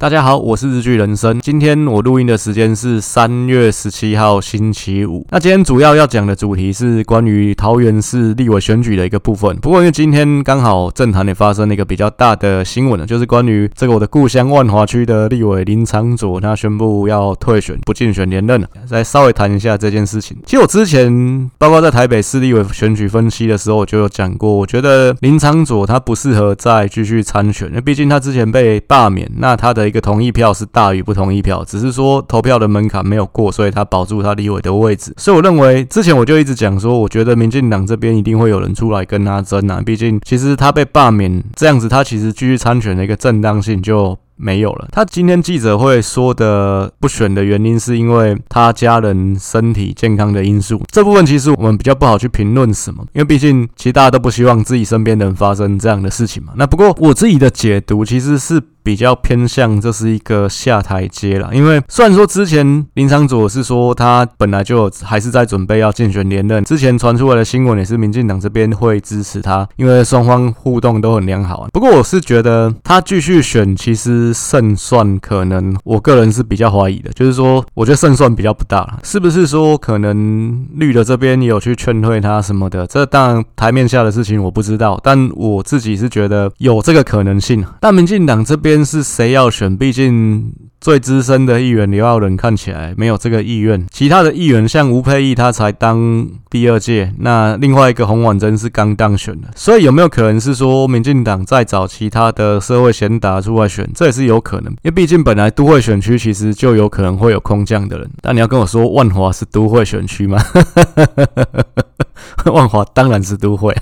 大家好，我是日剧人生。今天我录音的时间是三月十七号星期五。那今天主要要讲的主题是关于桃园市立委选举的一个部分。不过因为今天刚好政坛也发生了一个比较大的新闻，就是关于这个我的故乡万华区的立委林昌佐，他宣布要退选，不竞选连任了。再稍微谈一下这件事情。其实我之前包括在台北市立委选举分析的时候，我就有讲过，我觉得林昌佐他不适合再继续参选，因为毕竟他之前被罢免，那他的。一个同意票是大于不同意票，只是说投票的门槛没有过，所以他保住他立委的位置。所以我认为之前我就一直讲说，我觉得民进党这边一定会有人出来跟他争啊。毕竟其实他被罢免这样子，他其实继续参选的一个正当性就没有了。他今天记者会说的不选的原因，是因为他家人身体健康的因素。这部分其实我们比较不好去评论什么，因为毕竟其实大家都不希望自己身边的人发生这样的事情嘛。那不过我自己的解读其实是。比较偏向这是一个下台阶了，因为虽然说之前林昶佐是说他本来就还是在准备要竞选连任，之前传出来的新闻也是民进党这边会支持他，因为双方互动都很良好啊。不过我是觉得他继续选，其实胜算可能我个人是比较怀疑的，就是说我觉得胜算比较不大了，是不是说可能绿的这边也有去劝退他什么的？这当然台面下的事情我不知道，但我自己是觉得有这个可能性。但民进党这边。是谁要选？毕竟最资深的议员刘耀仁看起来没有这个意愿。其他的议员像吴佩义，他才当第二届。那另外一个洪婉珍是刚当选的，所以有没有可能是说民进党再找其他的社会贤达出来选？这也是有可能，因为毕竟本来都会选区其实就有可能会有空降的人。但你要跟我说万华是都会选区吗？万华当然是都会，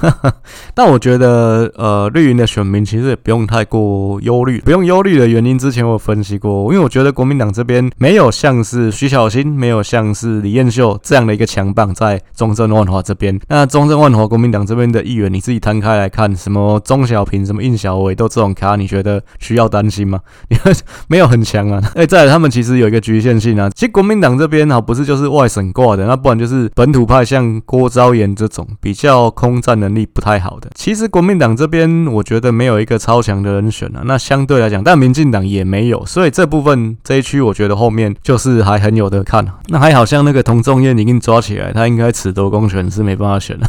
但我觉得，呃，绿营的选民其实也不用太过忧虑。不用忧虑的原因，之前我分析过，因为我觉得国民党这边没有像是徐小新，没有像是李彦秀这样的一个强棒在中正万华这边。那中正万华国民党这边的议员，你自己摊开来看，什么钟小平、什么应小伟都这种咖，你觉得需要担心吗？你 没有很强啊。哎，再来，他们其实有一个局限性啊。其实国民党这边啊，不是就是外省挂的，那不然就是本土派。像郭昭言这种比较空战能力不太好的，其实国民党这边我觉得没有一个超强的人选啊。那相对来讲，但民进党也没有，所以这部分这一区我觉得后面就是还很有得看。那还好像那个童仲彦已经抓起来，他应该褫夺公权是没办法选了。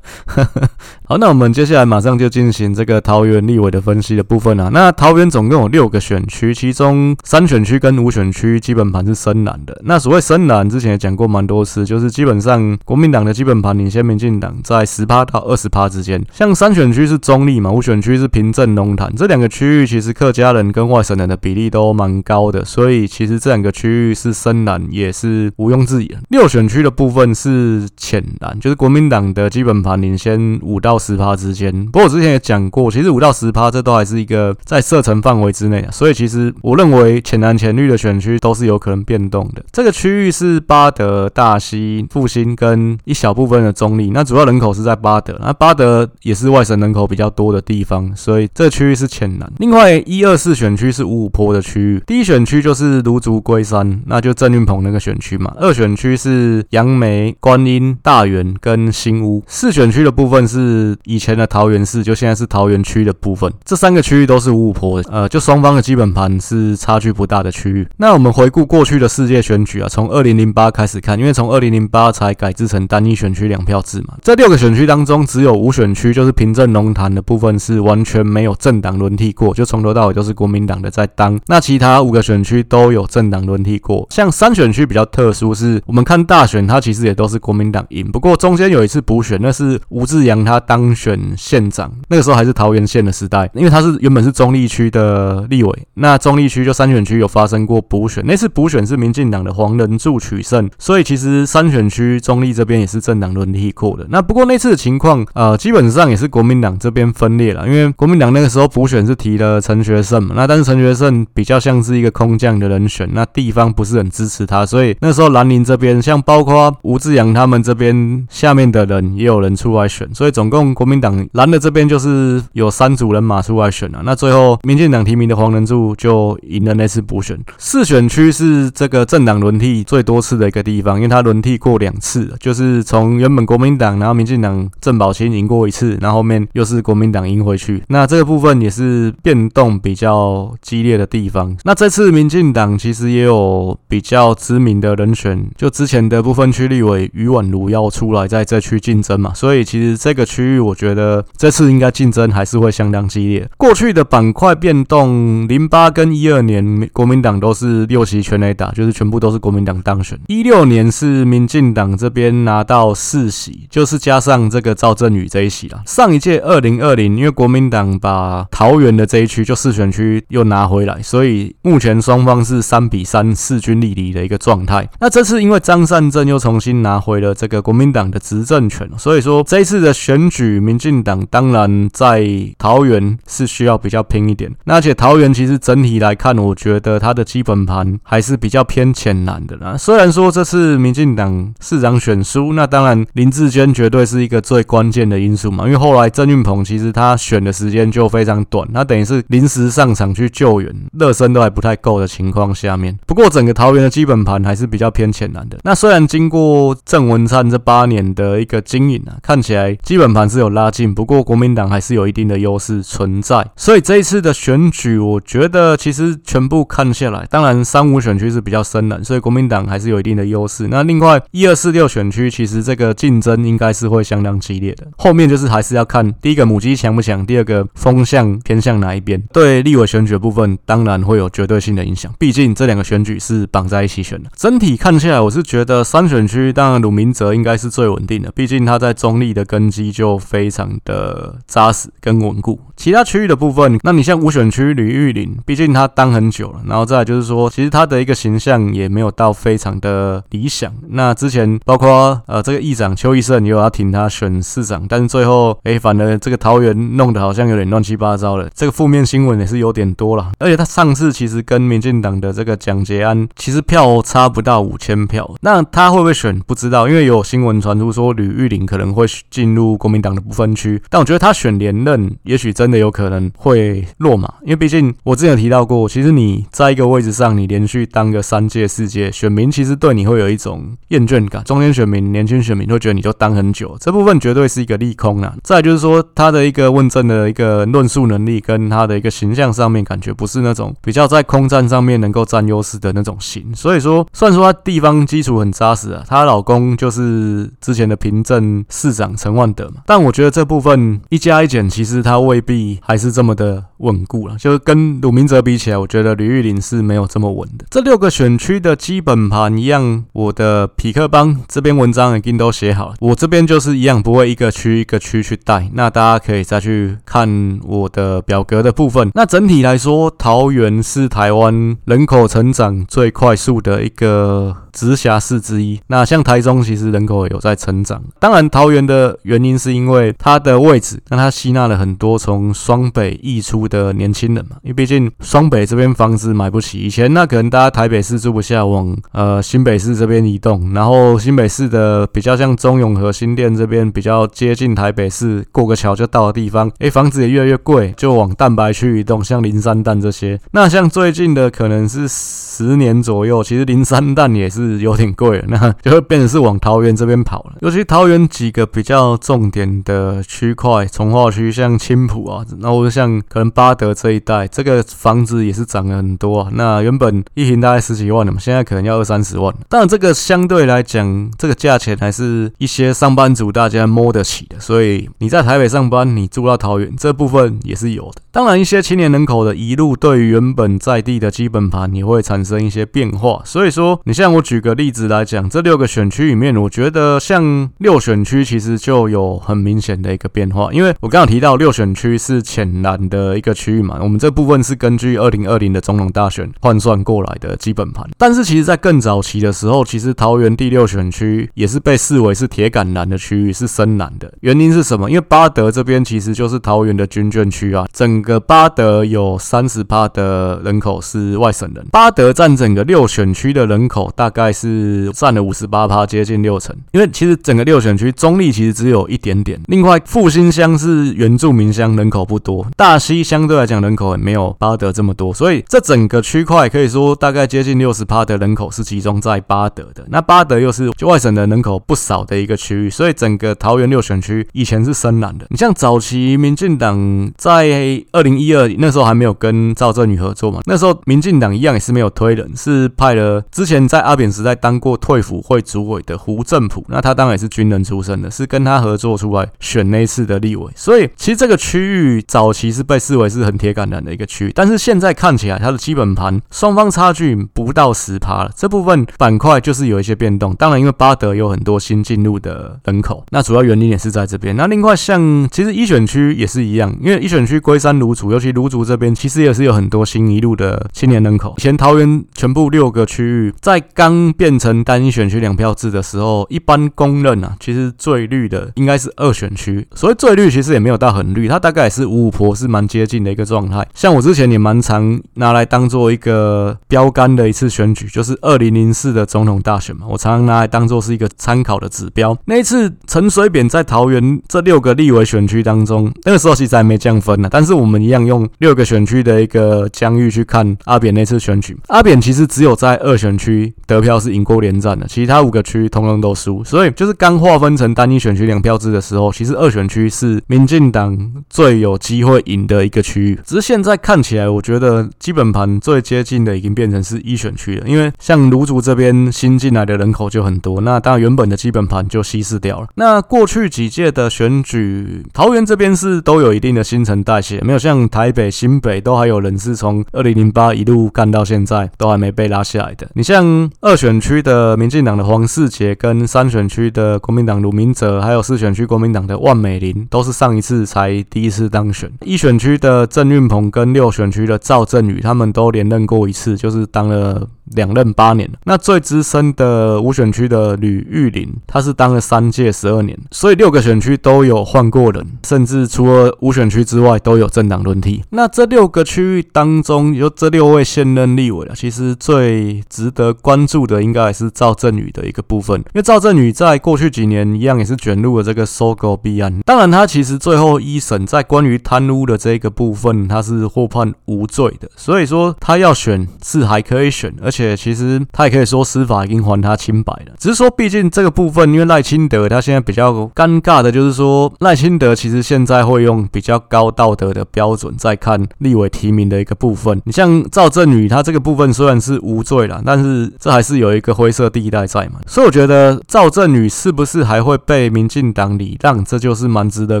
好，那我们接下来马上就进行这个桃园立委的分析的部分啊。那桃园总共有六个选区，其中三选区跟五选区基本盘是深蓝的。那所谓深蓝，之前也讲过蛮多次，就是基本上国民党的基本盘领先民进党在十趴到二十趴之间。像三选区是中立嘛，五选区是平镇龙潭这两个区域，其实客家人跟外省人的比例都蛮高的，所以其实这两个区域是深蓝也是毋庸置疑。六选区的部分是浅蓝，就是国民党的基本盘领先五到。十趴之间，不过我之前也讲过，其实五到十趴这都还是一个在射程范围之内，所以其实我认为浅蓝浅绿的选区都是有可能变动的。这个区域是巴德、大溪、复兴跟一小部分的中立，那主要人口是在巴德，那巴德也是外省人口比较多的地方，所以这区域是浅蓝。另外一二四选区是五五坡的区域，第一选区就是芦竹龟山，那就郑运鹏那个选区嘛。二选区是杨梅、观音、大园跟新屋。四选区的部分是。以前的桃园市，就现在是桃园区的部分，这三个区域都是五五波的，呃，就双方的基本盘是差距不大的区域。那我们回顾过去的世界选举啊，从二零零八开始看，因为从二零零八才改制成单一选区两票制嘛。这六个选区当中，只有五选区，就是平镇龙潭的部分是完全没有政党轮替过，就从头到尾都是国民党的在当。那其他五个选区都有政党轮替过，像三选区比较特殊，是我们看大选，它其实也都是国民党赢，不过中间有一次补选，那是吴志扬他当。选县长，那个时候还是桃园县的时代，因为他是原本是中立区的立委，那中立区就三选区有发生过补选，那次补选是民进党的黄仁柱取胜，所以其实三选区中立这边也是政党轮替过的。那不过那次的情况，呃，基本上也是国民党这边分裂了，因为国民党那个时候补选是提了陈学圣嘛，那但是陈学圣比较像是一个空降的人选，那地方不是很支持他，所以那时候蓝宁这边像包括吴志扬他们这边下面的人也有人出来选，所以总共。动国民党蓝的这边就是有三组人马出来选了，那最后民进党提名的黄仁柱就赢了那次补选。四选区是这个政党轮替最多次的一个地方，因为他轮替过两次，就是从原本国民党，然后民进党郑宝清赢过一次，然后后面又是国民党赢回去。那这个部分也是变动比较激烈的地方。那这次民进党其实也有比较知名的人选，就之前的部分区立委余婉如要出来在这区竞争嘛，所以其实这个区域我觉得这次应该竞争还是会相当激烈。过去的板块变动，零八跟一二年国民党都是六席全垒打，就是全部都是国民党当选。一六年是民进党这边拿到四席，就是加上这个赵振宇这一席啦。上一届二零二零，因为国民党把桃园的这一区就四选区又拿回来，所以目前双方是三比三势均力敌的一个状态。那这次因为张善政又重新拿回了这个国民党的执政权，所以说这一次的选举，民进党当然在桃园是需要比较拼一点。那而且桃园其实整体来看，我觉得它的基本盘还是比较偏浅蓝的啦。虽然说这次民进党市长选输，那当然林志坚绝对是一个最关键的因素嘛，因为后来郑运鹏其实他选的时间就非常短，他等于是临时上场去救援，热身都还不太够的情况下面。不过整个桃园的基本盘还是比较偏浅蓝的。那虽然经过郑文灿这八年的一个经营啊，看起来基本盘是有拉近，不过国民党还是有一定的优势存在。所以这一次的选举，我觉得其实全部看下来，当然三五选区是比较深蓝，所以国民党还是有一定的优势。那另外一二四六选区，其实这个竞争应该是会相当激烈的。后面就是还是要看第一个母鸡强不强，第二个风向偏向哪一边。对立委选举的部分，当然会有绝对性的影响，毕竟这两个选举是绑在一起选的。整体看下来，我是觉得三选区，当然鲁明哲应该是最稳定的，毕竟他在中立的根基就非常的扎实跟稳固。其他区域的部分，那你像五选区吕玉玲，毕竟他当很久了，然后再来就是说，其实他的一个形象也没有到非常的理想。那之前包括呃这个议长邱义胜也有要挺他选市长，但是最后哎、反而这个桃园弄得好像有点乱七八糟了，这个负面新闻也是有点多了。而且他上次其实跟民进党的这个蒋捷安其实票差不到五千票，那他会不会选不知道，因为有新闻传出说吕玉玲可能会进入国民党的不分区，但我觉得他选连任也许真的有可能会落马，因为毕竟我之前有提到过，其实你在一个位置上，你连续当个三届四届，选民其实对你会有一种厌倦感，中间选民、年轻选民会觉得你就当很久，这部分绝对是一个利空啊。再就是说他的一个问政的一个论述能力跟他的一个形象上面，感觉不是那种比较在空战上面能够占优势的那种型，所以说虽然说他地方基础很扎实啊，她老公就是之前的平镇市长陈万德嘛，但我觉得这部分一加一减，其实它未必还是这么的稳固了。就是跟鲁明哲比起来，我觉得吕玉玲是没有这么稳的。这六个选区的基本盘一样，我的匹克邦这边文章已经都写好了，我这边就是一样，不会一个区一个区去带。那大家可以再去看我的表格的部分。那整体来说，桃园是台湾人口成长最快速的一个直辖市之一。那像台中，其实人口有在成长。当然，桃园的原因是因为它的位置，让它吸纳了很多从双北溢出的年轻人嘛。因为毕竟双北这边房子买不起，以前那可能大家台北市住不下，往呃新北市这边移动。然后新北市的比较像中永和新店这边比较接近台北市，过个桥就到的地方，哎，房子也越来越贵，就往蛋白区移动，像林三淡这些。那像最近的可能是十年左右，其实林三淡也是。有点贵了，那就会变成是往桃园这边跑了。尤其桃园几个比较重点的区块，从化区像青埔啊，然后像可能八德这一带，这个房子也是涨了很多啊。那原本一坪大概十几万的嘛，现在可能要二三十万。当然，这个相对来讲，这个价钱还是一些上班族大家摸得起的。所以你在台北上班，你住到桃园这部分也是有的。当然，一些青年人口的移入，对于原本在地的基本盘也会产生一些变化。所以说，你像我举个例子来讲，这六个选区里面，我觉得像六选区其实就有很明显的一个变化，因为我刚刚提到六选区是浅蓝的一个个区域嘛，我们这部分是根据二零二零的总统大选换算过来的基本盘。但是其实，在更早期的时候，其实桃园第六选区也是被视为是铁杆蓝的区域，是深蓝的。原因是什么？因为巴德这边其实就是桃园的军眷区啊，整个巴德有三十趴的人口是外省人，巴德占整个六选区的人口大概是占了五十八趴，接近六成。因为其实整个六选区中立其实只有一点点，另外复兴乡是原住民乡，人口不多，大溪相对来讲人口也没有巴德这么多，所以这整个区块可以说大概接近六十趴的人口是集中在巴德的。那巴德又是外省的人口不少的一个区域，所以整个桃园六选区以前是深蓝的。你像早期民进党在二零一二那时候还没有跟赵正宇合作嘛，那时候民进党一样也是没有推人，是派了之前在阿扁时代当过退辅会主委的胡正甫，那他当然也是军人出身的，是跟他合作出来选那次的立委。所以其实这个区域早期是被视为也是很铁杆蓝的一个区域，但是现在看起来它的基本盘双方差距不到十趴了，这部分板块就是有一些变动。当然，因为八德有很多新进入的人口，那主要原因也是在这边。那另外像其实一选区也是一样，因为一选区龟山芦竹，尤其芦竹这边其实也是有很多新一路的青年人口。以前桃园全部六个区域在刚变成单一选区两票制的时候，一般公认啊，其实最绿的应该是二选区。所以最绿其实也没有到很绿，它大概也是五五波，是蛮接近的一个状态。像我之前也蛮常拿来当做一个标杆的一次选举，就是二零零四的总统大选嘛，我常常拿来当做是一个参考的指标。那一次陈水扁在桃园这六个立委选区当中，那个时候其实还没降分呢，但是我们一样用六个选区的一个疆域去看阿扁那次选举。阿扁其实只有在二选区得票是赢过连战的，其他五个区通通都输。所以就是刚划分成单一选区两票制的时候，其实二选区是民进党最有机会赢的一个区域。只是现在看起来，我觉得基本盘最接近的已经变成是一选区了，因为像卢竹这边新进来的人口就很多，那当然原本的基本盘就稀释掉了。那过去几届的选举，桃园这边是都有一定的新陈代谢，没有像台北、新北都还有人是从二零零八一路干到现在都还没被拉下来的。你像二选区的民进党的黄世杰，跟三选区的国民党卢明哲，还有四选区国民党的万美玲，都是上一次才第一次当选。一选区的郑运鹏跟六选区的赵振宇，他们都连任过一次，就是当了。两任八年，那最资深的五选区的吕玉玲，他是当了三届十二年，所以六个选区都有换过人，甚至除了五选区之外都有政党轮替。那这六个区域当中，有这六位现任立委啊，其实最值得关注的应该还是赵振宇的一个部分，因为赵振宇在过去几年一样也是卷入了这个 SOGO 弊案，当然他其实最后一审在关于贪污的这个部部分，他是获判无罪的，所以说他要选是还可以选，而且。其实他也可以说司法已经还他清白了，只是说毕竟这个部分，因为赖清德他现在比较尴尬的就是说，赖清德其实现在会用比较高道德的标准在看立委提名的一个部分。你像赵正宇，他这个部分虽然是无罪了，但是这还是有一个灰色地带在嘛。所以我觉得赵正宇是不是还会被民进党礼让，这就是蛮值得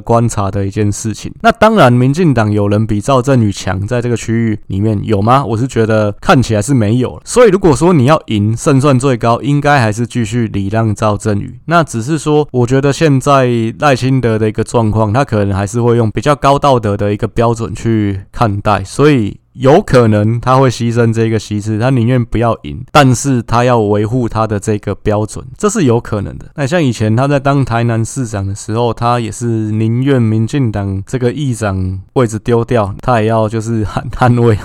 观察的一件事情。那当然，民进党有人比赵振宇强，在这个区域里面有吗？我是觉得看起来是没有了。所以。如果说你要赢，胜算最高，应该还是继续礼让赵振宇。那只是说，我觉得现在赖清德的一个状况，他可能还是会用比较高道德的一个标准去看待，所以。有可能他会牺牲这个席次，他宁愿不要赢，但是他要维护他的这个标准，这是有可能的。那像以前他在当台南市长的时候，他也是宁愿民进党这个议长位置丢掉，他也要就是捍捍卫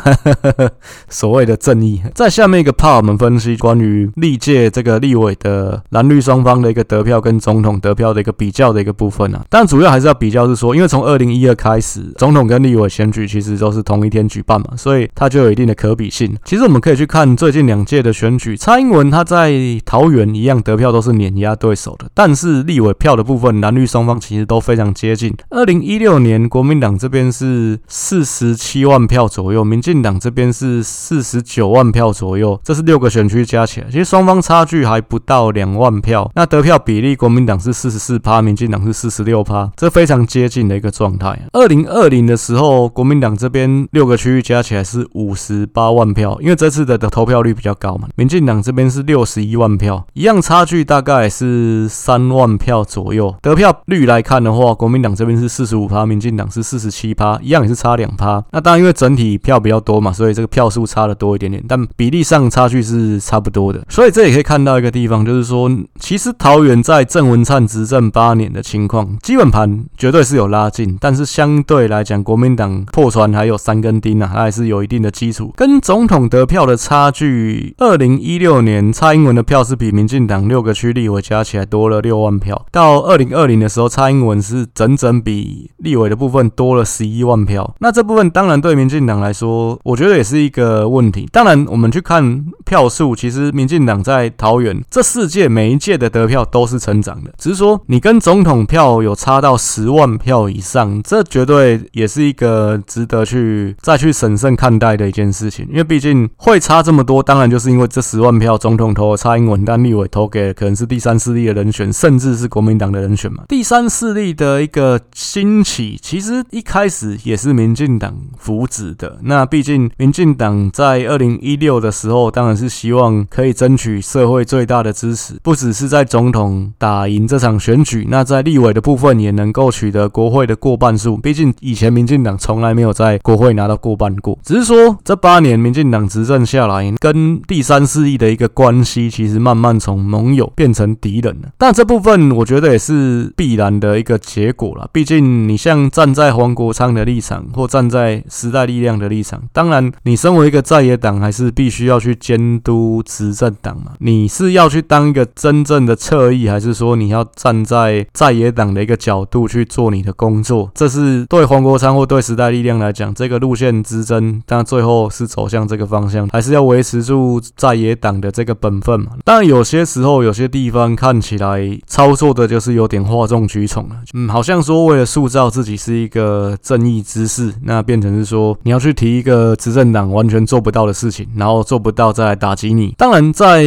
所谓的正义。在下面一个 part，我们分析关于历届这个立委的蓝绿双方的一个得票跟总统得票的一个比较的一个部分啊。但主要还是要比较是说，因为从二零一二开始，总统跟立委选举其实都是同一天举办嘛。所以它就有一定的可比性。其实我们可以去看最近两届的选举，蔡英文他在桃园一样得票都是碾压对手的，但是立委票的部分，蓝绿双方其实都非常接近。二零一六年国民党这边是四十七万票左右，民进党这边是四十九万票左右，这是六个选区加起来，其实双方差距还不到两万票。那得票比例，国民党是四十四趴，民进党是四十六趴，这非常接近的一个状态。二零二零的时候，国民党这边六个区域加起来。是五十八万票，因为这次的的投票率比较高嘛。民进党这边是六十一万票，一样差距大概是三万票左右。得票率来看的话，国民党这边是四十五趴，民进党是四十七趴，一样也是差两趴。那当然，因为整体票比较多嘛，所以这个票数差的多一点点，但比例上差距是差不多的。所以这也可以看到一个地方，就是说，其实桃园在郑文灿执政八年的情况，基本盘绝对是有拉近，但是相对来讲，国民党破船还有三根钉啊，还是是有一定的基础。跟总统得票的差距，二零一六年蔡英文的票是比民进党六个区立委加起来多了六万票，到二零二零的时候，蔡英文是整整比立委的部分多了十一万票。那这部分当然对民进党来说，我觉得也是一个问题。当然，我们去看票数，其实民进党在桃园这四届每一届的得票都是成长的，只是说你跟总统票有差到十万票以上，这绝对也是一个值得去再去审慎看待的一件事情。因为毕竟会差这么多，当然就是因为这十万票总统投了蔡英文，但立委投给可能是第三势力的人选，甚至是国民党的人选嘛。第三势力的一个兴起，其实一开始也是民进党扶植的。那毕竟民进党在二零一六的时候，当然是希望可以争取社会最大的支持，不只是在总统打赢这场选举，那在立委的部分也能够取得国会的过半数。毕竟以前民进党从来没有在国会拿到过半过，只是说这八年民进党执政下来，跟第三势力的一个关系，其实慢慢从盟友变成敌人了。但这部分我觉得也是必然的一个结果了。毕竟你像站在黄国昌的立场，或站在时代力量的立场，当然你身为一个在野党，还是必须要去监督执政党嘛。你是要去当一个真正的侧翼，还是说你要站在在野党的一个角度去做你的工作？这是对黄国昌或对时代力量来讲，这个路线之争，但最后是走向这个方向，还是要维持住在野党的这个本分嘛？当然有些时候，有些地方看起来操作的就是有点哗众取宠了。嗯，好像说为了塑造自己是一个正义之士，那变成是说你要去提一个执政党完全做不到的事情，然后做不到再来打击你。当然，在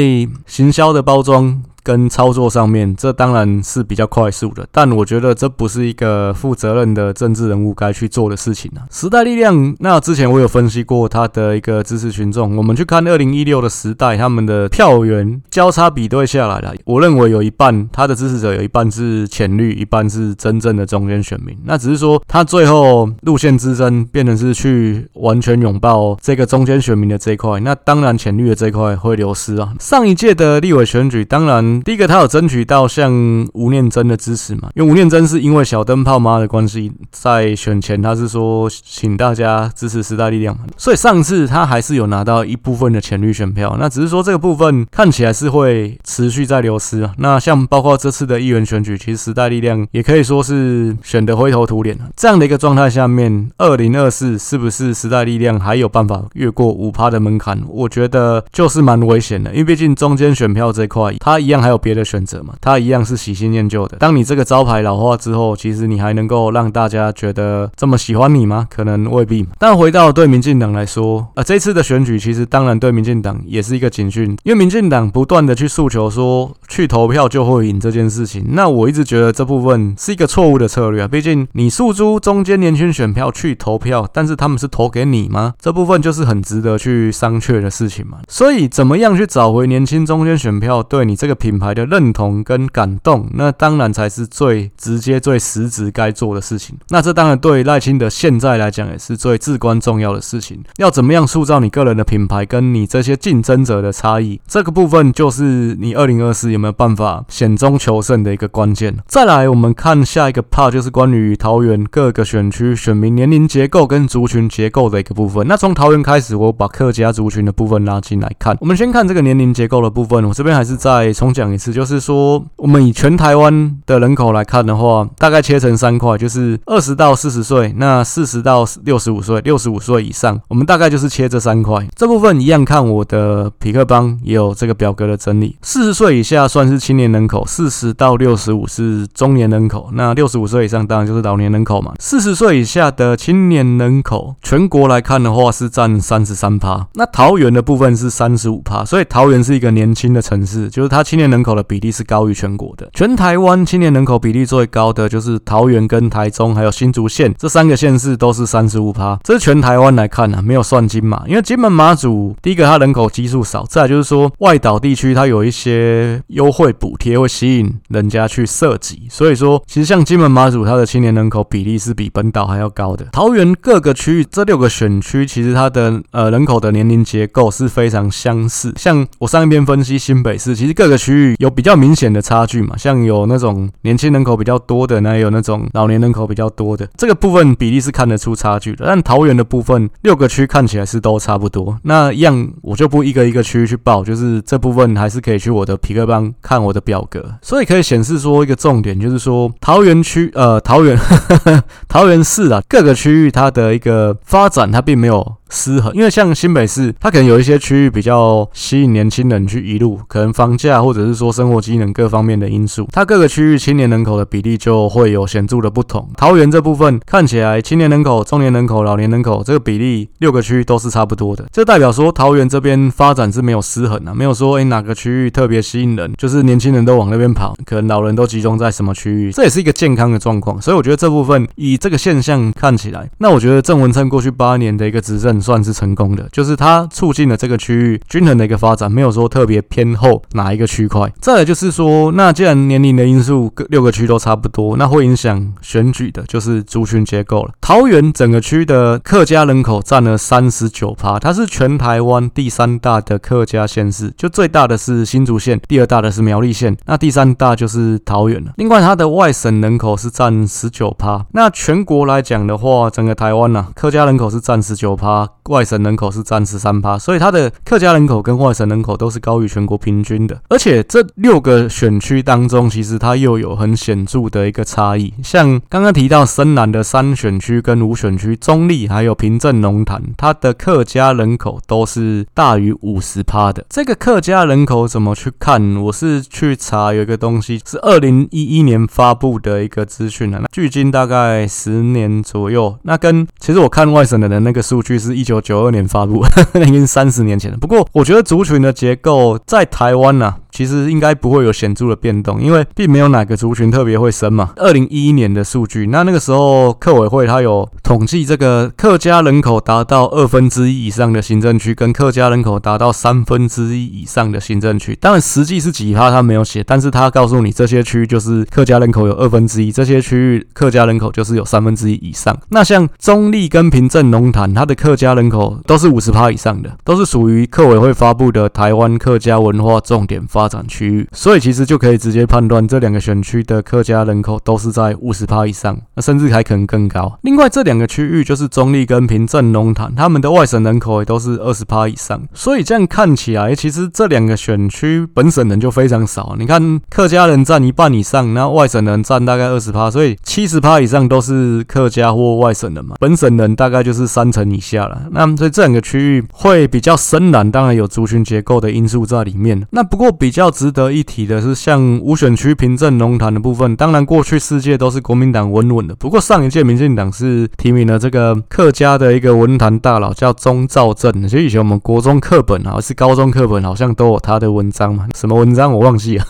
行销的包装。跟操作上面，这当然是比较快速的，但我觉得这不是一个负责任的政治人物该去做的事情啊。时代力量，那之前我有分析过他的一个支持群众，我们去看二零一六的时代，他们的票源交叉比对下来了，我认为有一半他的支持者有一半是浅绿，一半是真正的中间选民。那只是说他最后路线之争变成是去完全拥抱这个中间选民的这一块，那当然浅绿的这一块会流失啊。上一届的立委选举，当然。第一个，他有争取到像吴念真的支持嘛？因为吴念真是因为小灯泡妈的关系，在选前他是说请大家支持时代力量嘛，所以上次他还是有拿到一部分的潜力选票。那只是说这个部分看起来是会持续在流失啊。那像包括这次的议员选举，其实时代力量也可以说是选得灰头土脸。这样的一个状态下面，二零二四是不是时代力量还有办法越过五趴的门槛？我觉得就是蛮危险的，因为毕竟中间选票这块，他一样。还有别的选择嘛？他一样是喜新厌旧的。当你这个招牌老化之后，其实你还能够让大家觉得这么喜欢你吗？可能未必。但回到对民进党来说，呃，这次的选举其实当然对民进党也是一个警讯，因为民进党不断的去诉求说去投票就会赢这件事情。那我一直觉得这部分是一个错误的策略啊。毕竟你诉诸中间年轻选票去投票，但是他们是投给你吗？这部分就是很值得去商榷的事情嘛。所以怎么样去找回年轻中间选票，对你这个平品牌的认同跟感动，那当然才是最直接、最实质该做的事情。那这当然对赖清德现在来讲也是最至关重要的事情。要怎么样塑造你个人的品牌，跟你这些竞争者的差异，这个部分就是你二零二四有没有办法险中求胜的一个关键。再来，我们看下一个 part，就是关于桃园各个选区选民年龄结构跟族群结构的一个部分。那从桃园开始，我把客家族群的部分拉进来看。我们先看这个年龄结构的部分，我这边还是在从讲一次，就是说，我们以全台湾的人口来看的话，大概切成三块，就是二十到四十岁，那四十到六十五岁，六十五岁以上，我们大概就是切这三块。这部分一样看我的匹克邦也有这个表格的整理。四十岁以下算是青年人口，四十到六十五是中年人口，那六十五岁以上当然就是老年人口嘛。四十岁以下的青年人口，全国来看的话是占三十三趴，那桃园的部分是三十五趴，所以桃园是一个年轻的城市，就是它青年。人口的比例是高于全国的。全台湾青年人口比例最高的就是桃园跟台中，还有新竹县这三个县市都是三十五趴。这是全台湾来看啊，没有算金马，因为金门马祖第一个它人口基数少，再来就是说外岛地区它有一些优惠补贴会吸引人家去涉及，所以说其实像金门马祖它的青年人口比例是比本岛还要高的。桃园各个区域这六个选区其实它的呃人口的年龄结构是非常相似，像我上一篇分析新北市，其实各个区域有比较明显的差距嘛，像有那种年轻人口比较多的，那有那种老年人口比较多的，这个部分比例是看得出差距的。但桃园的部分六个区看起来是都差不多，那一样我就不一个一个区域去报，就是这部分还是可以去我的皮克邦看我的表格，所以可以显示说一个重点，就是说桃园区呃桃园 桃园市啊各个区域它的一个发展它并没有。失衡，因为像新北市，它可能有一些区域比较吸引年轻人去移入，可能房价或者是说生活机能各方面的因素，它各个区域青年人口的比例就会有显著的不同。桃园这部分看起来青年人口、中年人口、老年人口这个比例六个区域都是差不多的，这代表说桃园这边发展是没有失衡啊，没有说诶哪个区域特别吸引人，就是年轻人都往那边跑，可能老人都集中在什么区域，这也是一个健康的状况。所以我觉得这部分以这个现象看起来，那我觉得郑文灿过去八年的一个执政。算是成功的，就是它促进了这个区域均衡的一个发展，没有说特别偏后哪一个区块。再来就是说，那既然年龄的因素六个区都差不多，那会影响选举的就是族群结构了。桃园整个区的客家人口占了三十九趴，它是全台湾第三大的客家县市，就最大的是新竹县，第二大的是苗栗县，那第三大就是桃园了。另外，它的外省人口是占十九趴。那全国来讲的话，整个台湾呢、啊，客家人口是占十九趴。外省人口是占十三趴，所以它的客家人口跟外省人口都是高于全国平均的。而且这六个选区当中，其实它又有很显著的一个差异。像刚刚提到深蓝的三选区跟五选区，中立还有平镇龙潭，它的客家人口都是大于五十趴的。这个客家人口怎么去看？我是去查有一个东西是二零一一年发布的一个资讯啊，那距今大概十年左右。那跟其实我看外省的人那个数据是。一九九二年发布，那已经三十年前了。不过，我觉得族群的结构在台湾呢、其实应该不会有显著的变动，因为并没有哪个族群特别会生嘛。二零一一年的数据，那那个时候客委会它有统计这个客家人口达到二分之一以上的行政区，跟客家人口达到三分之一以上的行政区。当然实际是几趴他没有写，但是他告诉你这些区域就是客家人口有二分之一，这些区域客家人口就是有三分之一以上。那像中坜跟平镇龙潭，它的客家人口都是五十趴以上的，都是属于客委会发布的台湾客家文化重点发展区域，所以其实就可以直接判断这两个选区的客家人口都是在五十趴以上，那甚至还可能更高。另外这两个区域就是中坜跟平镇龙潭，他们的外省人口也都是二十趴以上，所以这样看起来，其实这两个选区本省人就非常少。你看客家人占一半以上，那外省人占大概二十趴，所以七十趴以上都是客家或外省人嘛，本省人大概就是三成以下了。那所以这两个区域会比较深蓝，当然有族群结构的因素在里面。那不过比。比较值得一提的是，像五选区平镇龙潭的部分，当然过去四届都是国民党稳稳的。不过上一届民进党是提名了这个客家的一个文坛大佬，叫钟肇政。其实以前我们国中课本啊，是高中课本，好像都有他的文章嘛。什么文章我忘记了，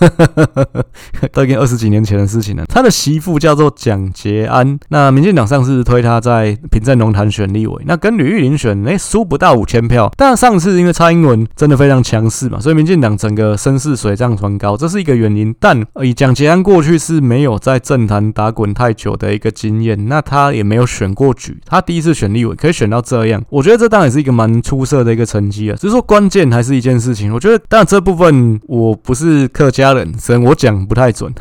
都已经二十几年前的事情了。他的媳妇叫做蒋捷安，那民进党上次推他在平镇龙潭选立委，那跟吕玉玲选，哎，输不到五千票。但上次因为蔡英文真的非常强势嘛，所以民进党整个声势。是水涨船高，这是一个原因。但以蒋捷安过去是没有在政坛打滚太久的一个经验，那他也没有选过举，他第一次选立委可以选到这样，我觉得这当然也是一个蛮出色的一个成绩啊。只是说关键还是一件事情，我觉得当然这部分我不是客家人，所以我讲不太准。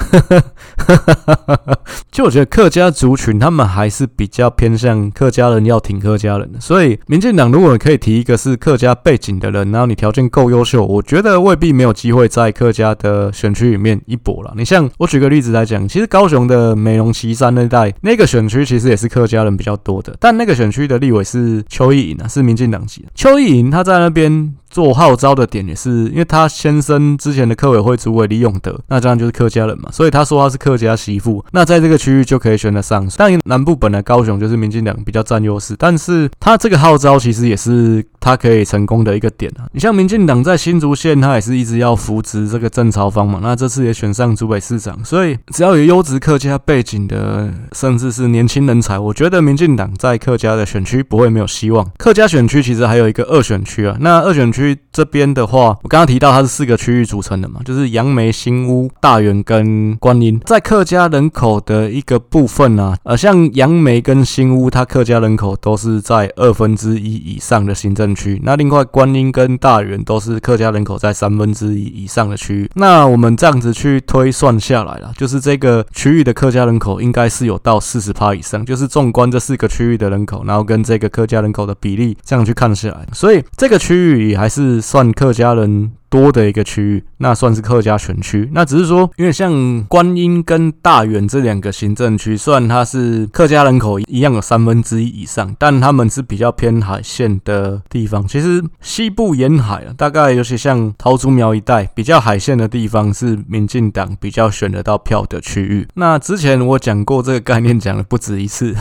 就我觉得客家族群他们还是比较偏向客家人要挺客家人，所以民进党如果可以提一个是客家背景的人，然后你条件够优秀，我觉得未必没有机会。在客家的选区里面一搏了。你像我举个例子来讲，其实高雄的美浓旗山那一带那个选区其实也是客家人比较多的，但那个选区的立委是邱意莹啊，是民进党籍。邱意莹他在那边。做号召的点也是，因为他先生之前的客委会主委李永德，那这样就是客家人嘛，所以他说他是客家媳妇，那在这个区域就可以选得上。但南部本来高雄就是民进党比较占优势，但是他这个号召其实也是他可以成功的一个点啊。你像民进党在新竹县，他也是一直要扶植这个郑朝方嘛，那这次也选上竹北市长，所以只要有优质客家背景的，甚至是年轻人才，我觉得民进党在客家的选区不会没有希望。客家选区其实还有一个二选区啊，那二选区区这边的话，我刚刚提到它是四个区域组成的嘛，就是杨梅、新屋、大园跟观音，在客家人口的一个部分啊，呃，像杨梅跟新屋，它客家人口都是在二分之一以上的行政区，那另外观音跟大园都是客家人口在三分之一以上的区域。那我们这样子去推算下来了，就是这个区域的客家人口应该是有到四十趴以上，就是纵观这四个区域的人口，然后跟这个客家人口的比例这样去看下来，所以这个区域也还是算客家人多的一个区域，那算是客家选区。那只是说，因为像观音跟大园这两个行政区，虽然它是客家人口一样有三分之一以上，但他们是比较偏海线的地方。其实西部沿海啊，大概尤其像桃竹苗一带比较海线的地方，是民进党比较选得到票的区域。那之前我讲过这个概念，讲了不止一次，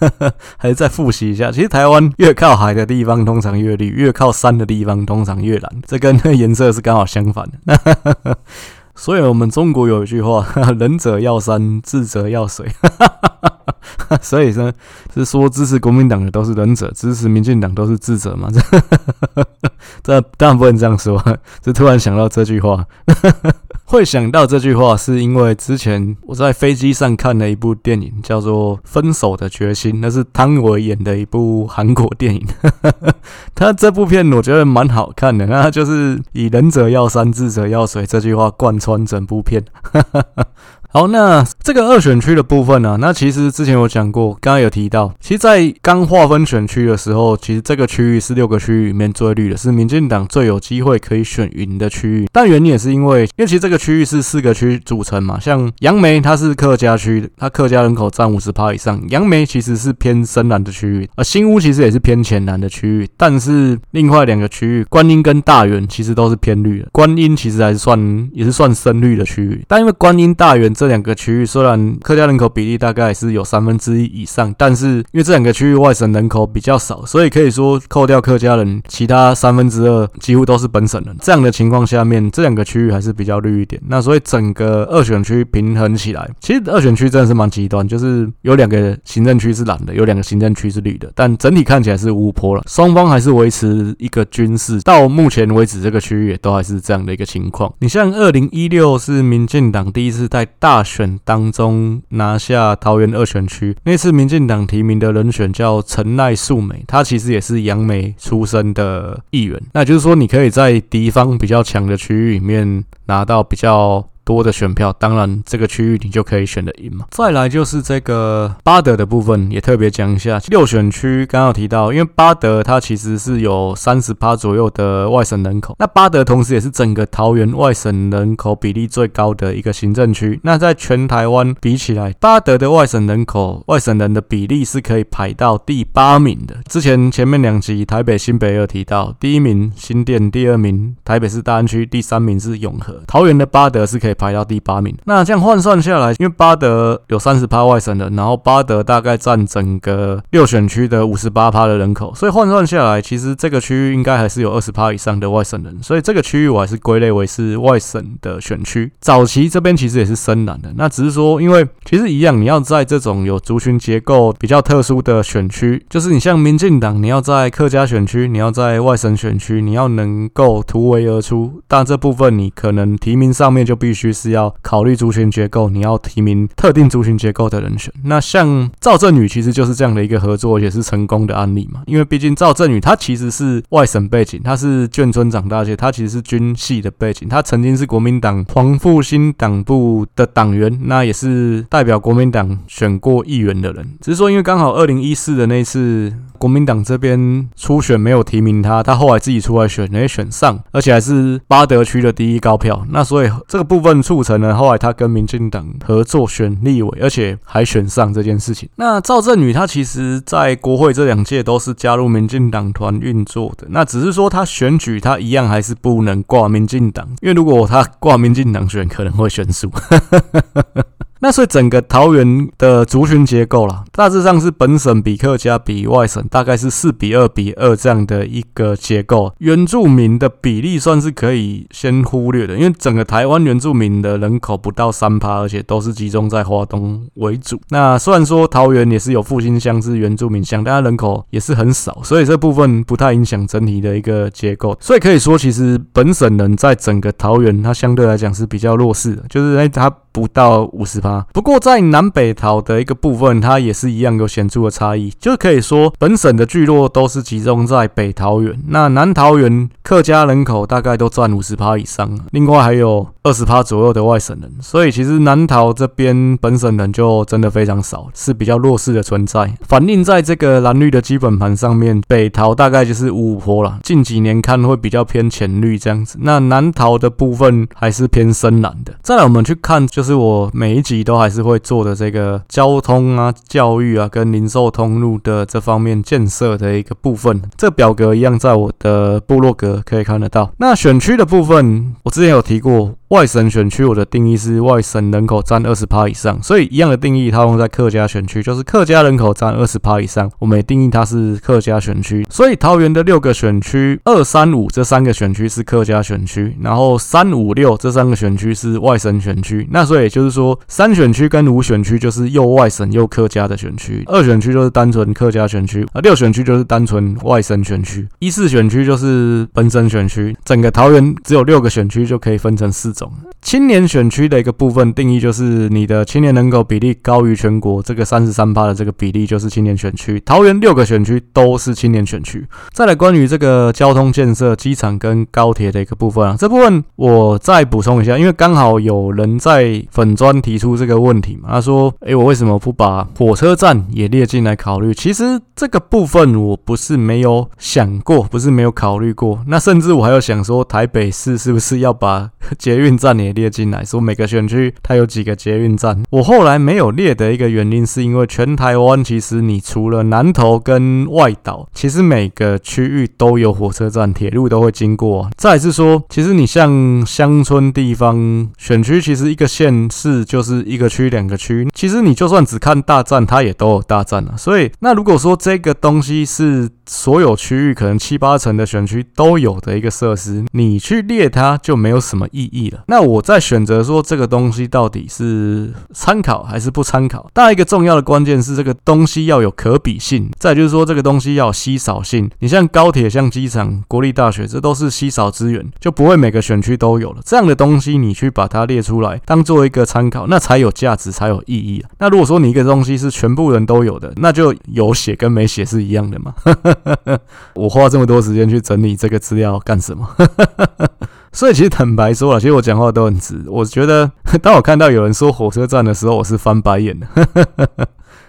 还是再复习一下。其实台湾越靠海的地方通常越绿，越靠山的地方通常越蓝。这跟颜色。这是刚好相反的，所以我们中国有一句话：“ 仁者要山，智者要水。”所以呢，是说支持国民党的都是仁者，支持民进党都是智者嘛？这当然不能这样说，就突然想到这句话。会想到这句话，是因为之前我在飞机上看了一部电影，叫做《分手的决心》，那是汤唯演的一部韩国电影。他这部片我觉得蛮好看的，那就是以“仁者要山，智者要水”这句话贯穿整部片。好，那这个二选区的部分呢、啊？那其实之前有讲过，刚刚有提到，其实，在刚划分选区的时候，其实这个区域是六个区域里面最绿的，是民进党最有机会可以选赢的区域。但原因也是因为，因为其实这个区域是四个区组成嘛，像杨梅它是客家区，它客家人口占五十趴以上，杨梅其实是偏深蓝的区域，而新屋其实也是偏浅蓝的区域。但是另外两个区域，观音跟大园其实都是偏绿的，观音其实还是算也是算深绿的区域，但因为观音大园这这两个区域虽然客家人口比例大概是有三分之一以上，但是因为这两个区域外省人口比较少，所以可以说扣掉客家人，其他三分之二几乎都是本省人。这样的情况下面，这两个区域还是比较绿一点。那所以整个二选区平衡起来，其实二选区真的是蛮极端，就是有两个行政区是蓝的，有两个行政区是绿的，但整体看起来是乌坡了。双方还是维持一个均势，到目前为止这个区域也都还是这样的一个情况。你像二零一六是民进党第一次在大选当中拿下桃园二选区，那次民进党提名的人选叫陈赖素美，她其实也是杨梅出身的议员，那就是说你可以在敌方比较强的区域里面拿到比较多的选票，当然这个区域你就可以选得赢嘛。再来就是这个八德的部分，也特别讲一下。六选区刚刚提到，因为八德它其实是有三十趴左右的外省人口，那八德同时也是整个桃园外省人口比例最高的一个行政区。那在全台湾比起来，八德的外省人口外省人的比例是可以排到第八名的。之前前面两集台北新北有提到，第一名新店，第二名台北市大安区，第三名是永和。桃园的八德是可以。排到第八名，那这样换算下来，因为巴德有三十趴外省人，然后巴德大概占整个六选区的五十八趴的人口，所以换算下来，其实这个区域应该还是有二十趴以上的外省人，所以这个区域我还是归类为是外省的选区。早期这边其实也是深蓝的，那只是说，因为其实一样，你要在这种有族群结构比较特殊的选区，就是你像民进党，你要在客家选区，你要在外省选区，你要能够突围而出，但这部分你可能提名上面就必须。就是要考虑族群结构，你要提名特定族群结构的人选。那像赵正宇其实就是这样的一个合作，也是成功的案例嘛。因为毕竟赵正宇他其实是外省背景，他是眷村长大，而且他其实是军系的背景，他曾经是国民党黄复兴党部的党员，那也是代表国民党选过议员的人。只是说，因为刚好二零一四的那次。国民党这边初选没有提名他，他后来自己出来选，也选上，而且还是八德区的第一高票。那所以这个部分促成了后来他跟民进党合作选立委，而且还选上这件事情。那赵正宇他其实在国会这两届都是加入民进党团运作的，那只是说他选举他一样还是不能挂民进党，因为如果他挂民进党选，可能会选输。那所以整个桃园的族群结构啦，大致上是本省比客家比外省，大概是四比二比二这样的一个结构。原住民的比例算是可以先忽略的，因为整个台湾原住民的人口不到三趴，而且都是集中在花东为主。那虽然说桃园也是有复兴乡是原住民乡，但它人口也是很少，所以这部分不太影响整体的一个结构。所以可以说，其实本省人在整个桃园，它相对来讲是比较弱势的，就是哎它。不到五十趴，不过在南北桃的一个部分，它也是一样有显著的差异。就可以说，本省的聚落都是集中在北桃园，那南桃园客家人口大概都占五十趴以上，另外还有二十趴左右的外省人，所以其实南桃这边本省人就真的非常少，是比较弱势的存在。反映在这个蓝绿的基本盘上面，北桃大概就是五五坡了，近几年看会比较偏浅绿这样子。那南桃的部分还是偏深蓝的。再来，我们去看就是。我每一集都还是会做的这个交通啊、教育啊跟零售通路的这方面建设的一个部分，这表格一样在我的部落格可以看得到。那选区的部分，我之前有提过。外省选区，我的定义是外省人口占二十趴以上，所以一样的定义，它用在客家选区，就是客家人口占二十趴以上，我们也定义它是客家选区。所以桃园的六个选区，二三五这三个选区是客家选区，然后三五六这三个选区是外省选区。那所以也就是说，三选区跟五选区就是又外省又客家的选区，二选区就是单纯客家选区，而六选区就是单纯外省选区，一四选区就是本省选区。整个桃园只有六个选区就可以分成四。种青年选区的一个部分定义就是你的青年人口比例高于全国这个三十三趴的这个比例就是青年选区。桃园六个选区都是青年选区。再来关于这个交通建设、机场跟高铁的一个部分啊，这部分我再补充一下，因为刚好有人在粉砖提出这个问题嘛，他说：“诶，我为什么不把火车站也列进来考虑？”其实这个部分我不是没有想过，不是没有考虑过。那甚至我还有想说，台北市是不是要把 捷运运站也列进来，说每个选区它有几个捷运站。我后来没有列的一个原因，是因为全台湾其实你除了南投跟外岛，其实每个区域都有火车站，铁路都会经过。再是说，其实你像乡村地方选区，其实一个县市就是一个区两个区，其实你就算只看大站，它也都有大站啊。所以，那如果说这个东西是所有区域可能七八成的选区都有的一个设施，你去列它就没有什么意义了。那我在选择说这个东西到底是参考还是不参考，当然一个重要的关键是这个东西要有可比性，再就是说这个东西要稀少性。你像高铁、像机场、国立大学，这都是稀少资源，就不会每个选区都有了。这样的东西你去把它列出来当做一个参考，那才有价值，才有意义啊。那如果说你一个东西是全部人都有的，那就有写跟没写是一样的嘛。我花这么多时间去整理这个资料干什么？所以其实坦白说了，其实我讲话都很直。我觉得 当我看到有人说火车站的时候，我是翻白眼的。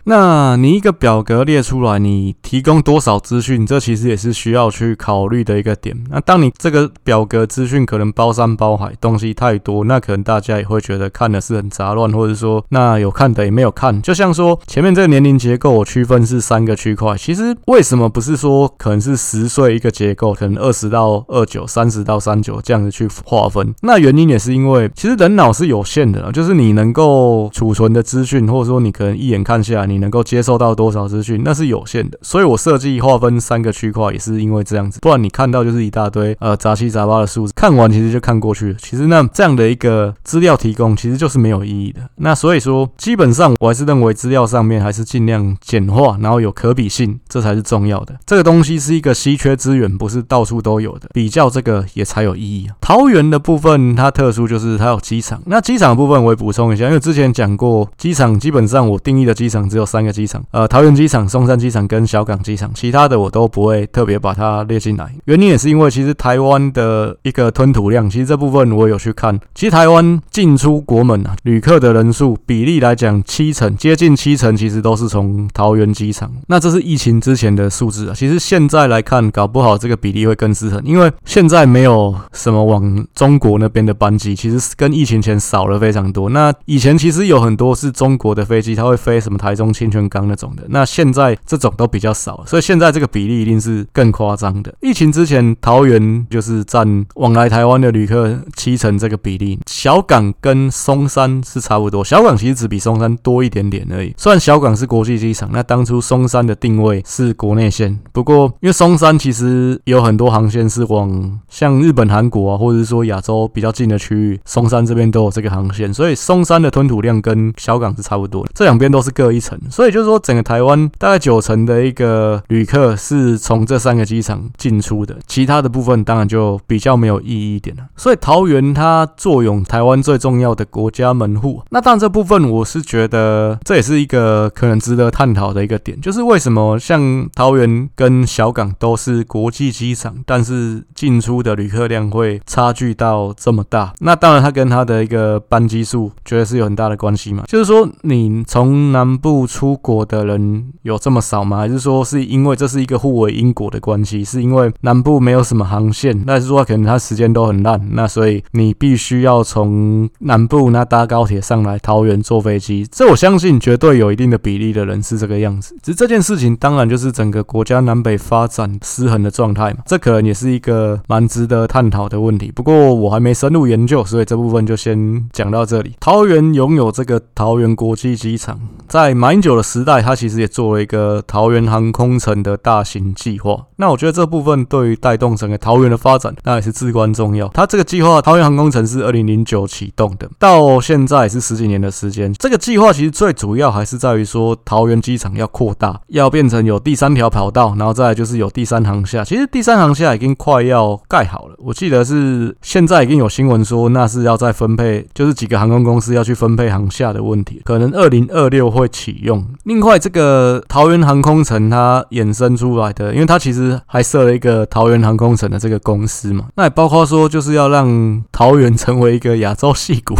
那你一个表格列出来，你提供多少资讯？这其实也是需要去考虑的一个点。那当你这个表格资讯可能包山包海，东西太多，那可能大家也会觉得看的是很杂乱，或者说那有看的也没有看。就像说前面这个年龄结构，我区分是三个区块。其实为什么不是说可能是十岁一个结构，可能二十到二九，三十到三九这样子去划分？那原因也是因为其实人脑是有限的，就是你能够储存的资讯，或者说你可能一眼看下来你。能够接受到多少资讯，那是有限的，所以我设计划分三个区块，也是因为这样子，不然你看到就是一大堆呃杂七杂八的数字，看完其实就看过去了。其实那这样的一个资料提供，其实就是没有意义的。那所以说，基本上我还是认为资料上面还是尽量简化，然后有可比性，这才是重要的。这个东西是一个稀缺资源，不是到处都有的，比较这个也才有意义啊。桃园的部分它特殊，就是它有机场。那机场的部分我也补充一下，因为之前讲过，机场基本上我定义的机场只有。三个机场，呃，桃园机场、松山机场跟小港机场，其他的我都不会特别把它列进来。原因也是因为，其实台湾的一个吞吐量，其实这部分我有去看，其实台湾进出国门啊，旅客的人数比例来讲，七成接近七成，其实都是从桃园机场。那这是疫情之前的数字啊，其实现在来看，搞不好这个比例会更失衡，因为现在没有什么往中国那边的班机，其实跟疫情前少了非常多。那以前其实有很多是中国的飞机，它会飞什么台中清泉岗那种的。那现在这种都比较少，所以现在这个比例一定是更夸张的。疫情之前，桃园就是占往来台湾的旅客七成这个比例，小港跟松山是差不多，小港其实只比松山多一点点而已。虽然小港是国际机场，那当初松山的定位是国内线，不过因为松山其实有很多航线是往像日本、韩国啊，或者是说亚洲比较近的区域，松山这边都有这个航线，所以松山的吞吐量跟小港是差不多的，这两边都是各一层所以就是说整个台湾大概九成的一个旅客是从这三个机场进出的，其他的部分当然就比较没有意义一点了。所以桃园它坐拥台湾最重要的国家门户，那当然这部分我是觉得这也是一个可能值得探讨的一个点，就是为什么像桃园跟小港都是国际机场，但是进出的旅客量会差距到这么大？那当然它跟它的一个班机数绝对是有很大的关系嘛。就是说你从南部出国的人有这么少吗？还是说是因为这是一个互为因果的关系？是因为南部没有什么航线，那是说可能它时间都很烂，那所以你必须要从南部那搭高铁上来桃园坐飞机。这我相信绝对有一定的比例的人是这个样子。只是这件事情当然就是整个国家南北发展失衡的状态嘛，这可能也是一个蛮值得探讨的问题。不过我还没深入研究，所以这部分就先讲到这里。桃园拥有这个桃园国际机场，在马英九的时代，他其实也做了一个桃园航空城的大型计划。那我觉得这部分对于带动整个桃园的发展，那也是至关重要。他这个计划，桃园航空城是二零零九启动的，到现在也是十几年的时间。这个计划其实最主要还是在于说，桃园机场要扩大，要变成有第三条跑道，然后再来就是有第三航厦。其实第三航厦已经快要盖好了，我记得是现在已经有新闻说，那是要再分配，就是几个航空公司要去分配航厦的问题，可能二零二六会启用。另外，这个桃园航空城它衍生出来的，因为它其实还设了一个桃园航空城的这个公司嘛，那也包括说就是要让桃园成为一个亚洲矽谷，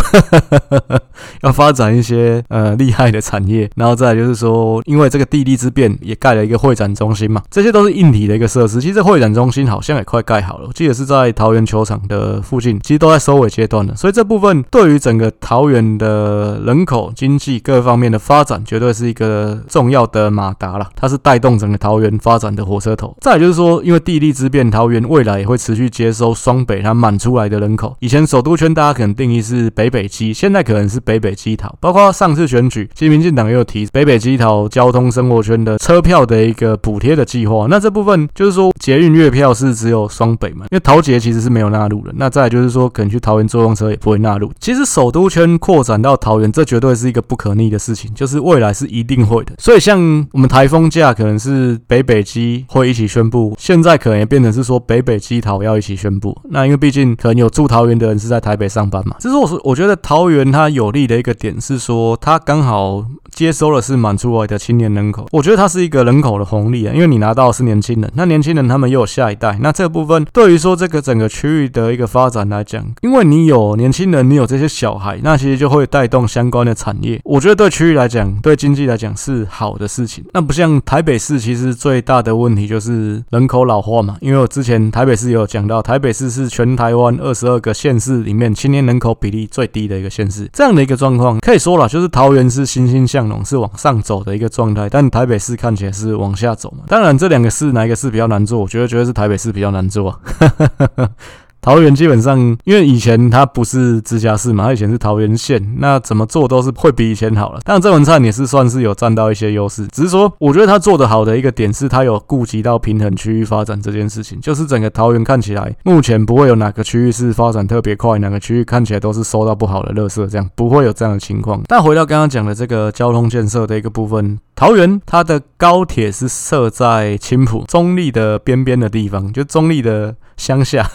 要发展一些呃厉害的产业，然后再就是说，因为这个地利之便也盖了一个会展中心嘛，这些都是硬体的一个设施。其实这会展中心好像也快盖好了，我记得是在桃园球场的附近，其实都在收尾阶段了。所以这部分对于整个桃园的人口、经济各方面的发展，绝对是一个重要的马达了。它是带动整个桃园发展的火车头。再来就是说，因为地利之变，桃园未来也会持续接收双北它满出来的人口。以前首都圈大家可能定义是北北基，现在可能是北北基桃。包括上次选举，其实民进党也有提北北基桃交通生活圈的车票的一个补贴的计划。那这部分就是说，捷运月票是只有双北嘛？因为桃捷其实是没有纳入的。那再就是说，可能去桃园坐公车也不会纳入。其实首都圈扩展到桃园，这绝对是一个不可逆的事情，就是未来是一定会的。所以像我们台风假可能是北北基会一起宣布，现在可能也变成是说北北基桃要一起宣布。那因为毕竟可能有住桃园的人是在台北上班嘛。这是我说，我觉得桃园它有利的一个点是说，它刚好接收的是满出来的青年人口。我觉得它是一个人口的红利啊，因为你拿到是年轻人，那年轻人他们又有下一代，那这部分对于说这个整个区域的一个发展来讲，因为你有年轻人，你有这些小孩，那其实就会带动相关的产业。我觉得对区域来讲，对经济来讲是好的事情。那不像台北市，其实最大的问题就是人口老化嘛。因为我之前台北市有讲到，台北市是全台湾二十二个县市里面青年人口比例最低的一个县市。这样的一个状况，可以说了，就是桃园是欣欣向荣，是往上走的一个状态，但台北市看起来是往下走嘛。当然，这两个市哪一个市比较难做？我觉得，觉得是台北市比较难做啊。桃园基本上，因为以前它不是直辖市嘛，它以前是桃园县，那怎么做都是会比以前好了。但，郑文灿也是算是有占到一些优势，只是说，我觉得他做得好的一个点是，他有顾及到平衡区域发展这件事情，就是整个桃园看起来，目前不会有哪个区域是发展特别快，哪个区域看起来都是收到不好的垃圾，这样不会有这样的情况。但回到刚刚讲的这个交通建设的一个部分。桃园它的高铁是设在青埔中立的边边的地方，就中立的。乡下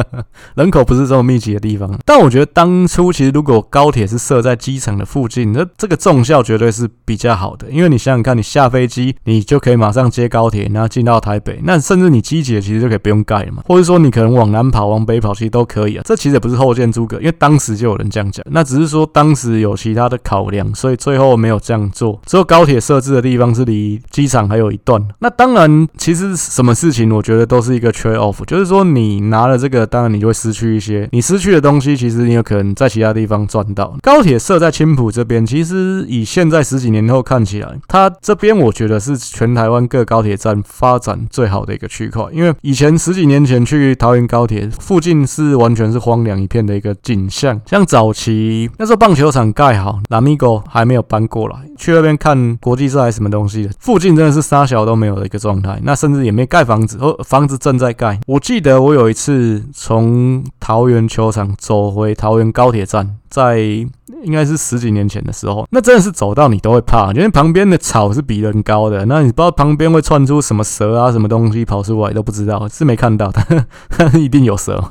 人口不是这么密集的地方，但我觉得当初其实如果高铁是设在机场的附近，那这个重效绝对是比较好的。因为你想想看，你下飞机，你就可以马上接高铁，然后进到台北。那甚至你机捷其实就可以不用盖了嘛，或者说你可能往南跑、往北跑，其实都可以啊。这其实也不是后见诸葛，因为当时就有人这样讲。那只是说当时有其他的考量，所以最后没有这样做。只有高铁设置的地方是离机场还有一段。那当然，其实什么事情，我觉得都是一个 trade off，就是说。你拿了这个，当然你就会失去一些。你失去的东西，其实你有可能在其他地方赚到。高铁设在青埔这边，其实以现在十几年后看起来，它这边我觉得是全台湾各高铁站发展最好的一个区块。因为以前十几年前去桃园高铁附近是完全是荒凉一片的一个景象，像早期那时候棒球场盖好，Lamigo 还没有搬过来，去那边看国际赛还是什么东西的，附近真的是沙小都没有的一个状态。那甚至也没盖房子，哦，房子正在盖。我记得。我有一次从桃园球场走回桃园高铁站，在。应该是十几年前的时候，那真的是走到你都会怕，因为旁边的草是比人高的，那你不知道旁边会窜出什么蛇啊，什么东西跑出来都不知道，是没看到的，但一定有蛇。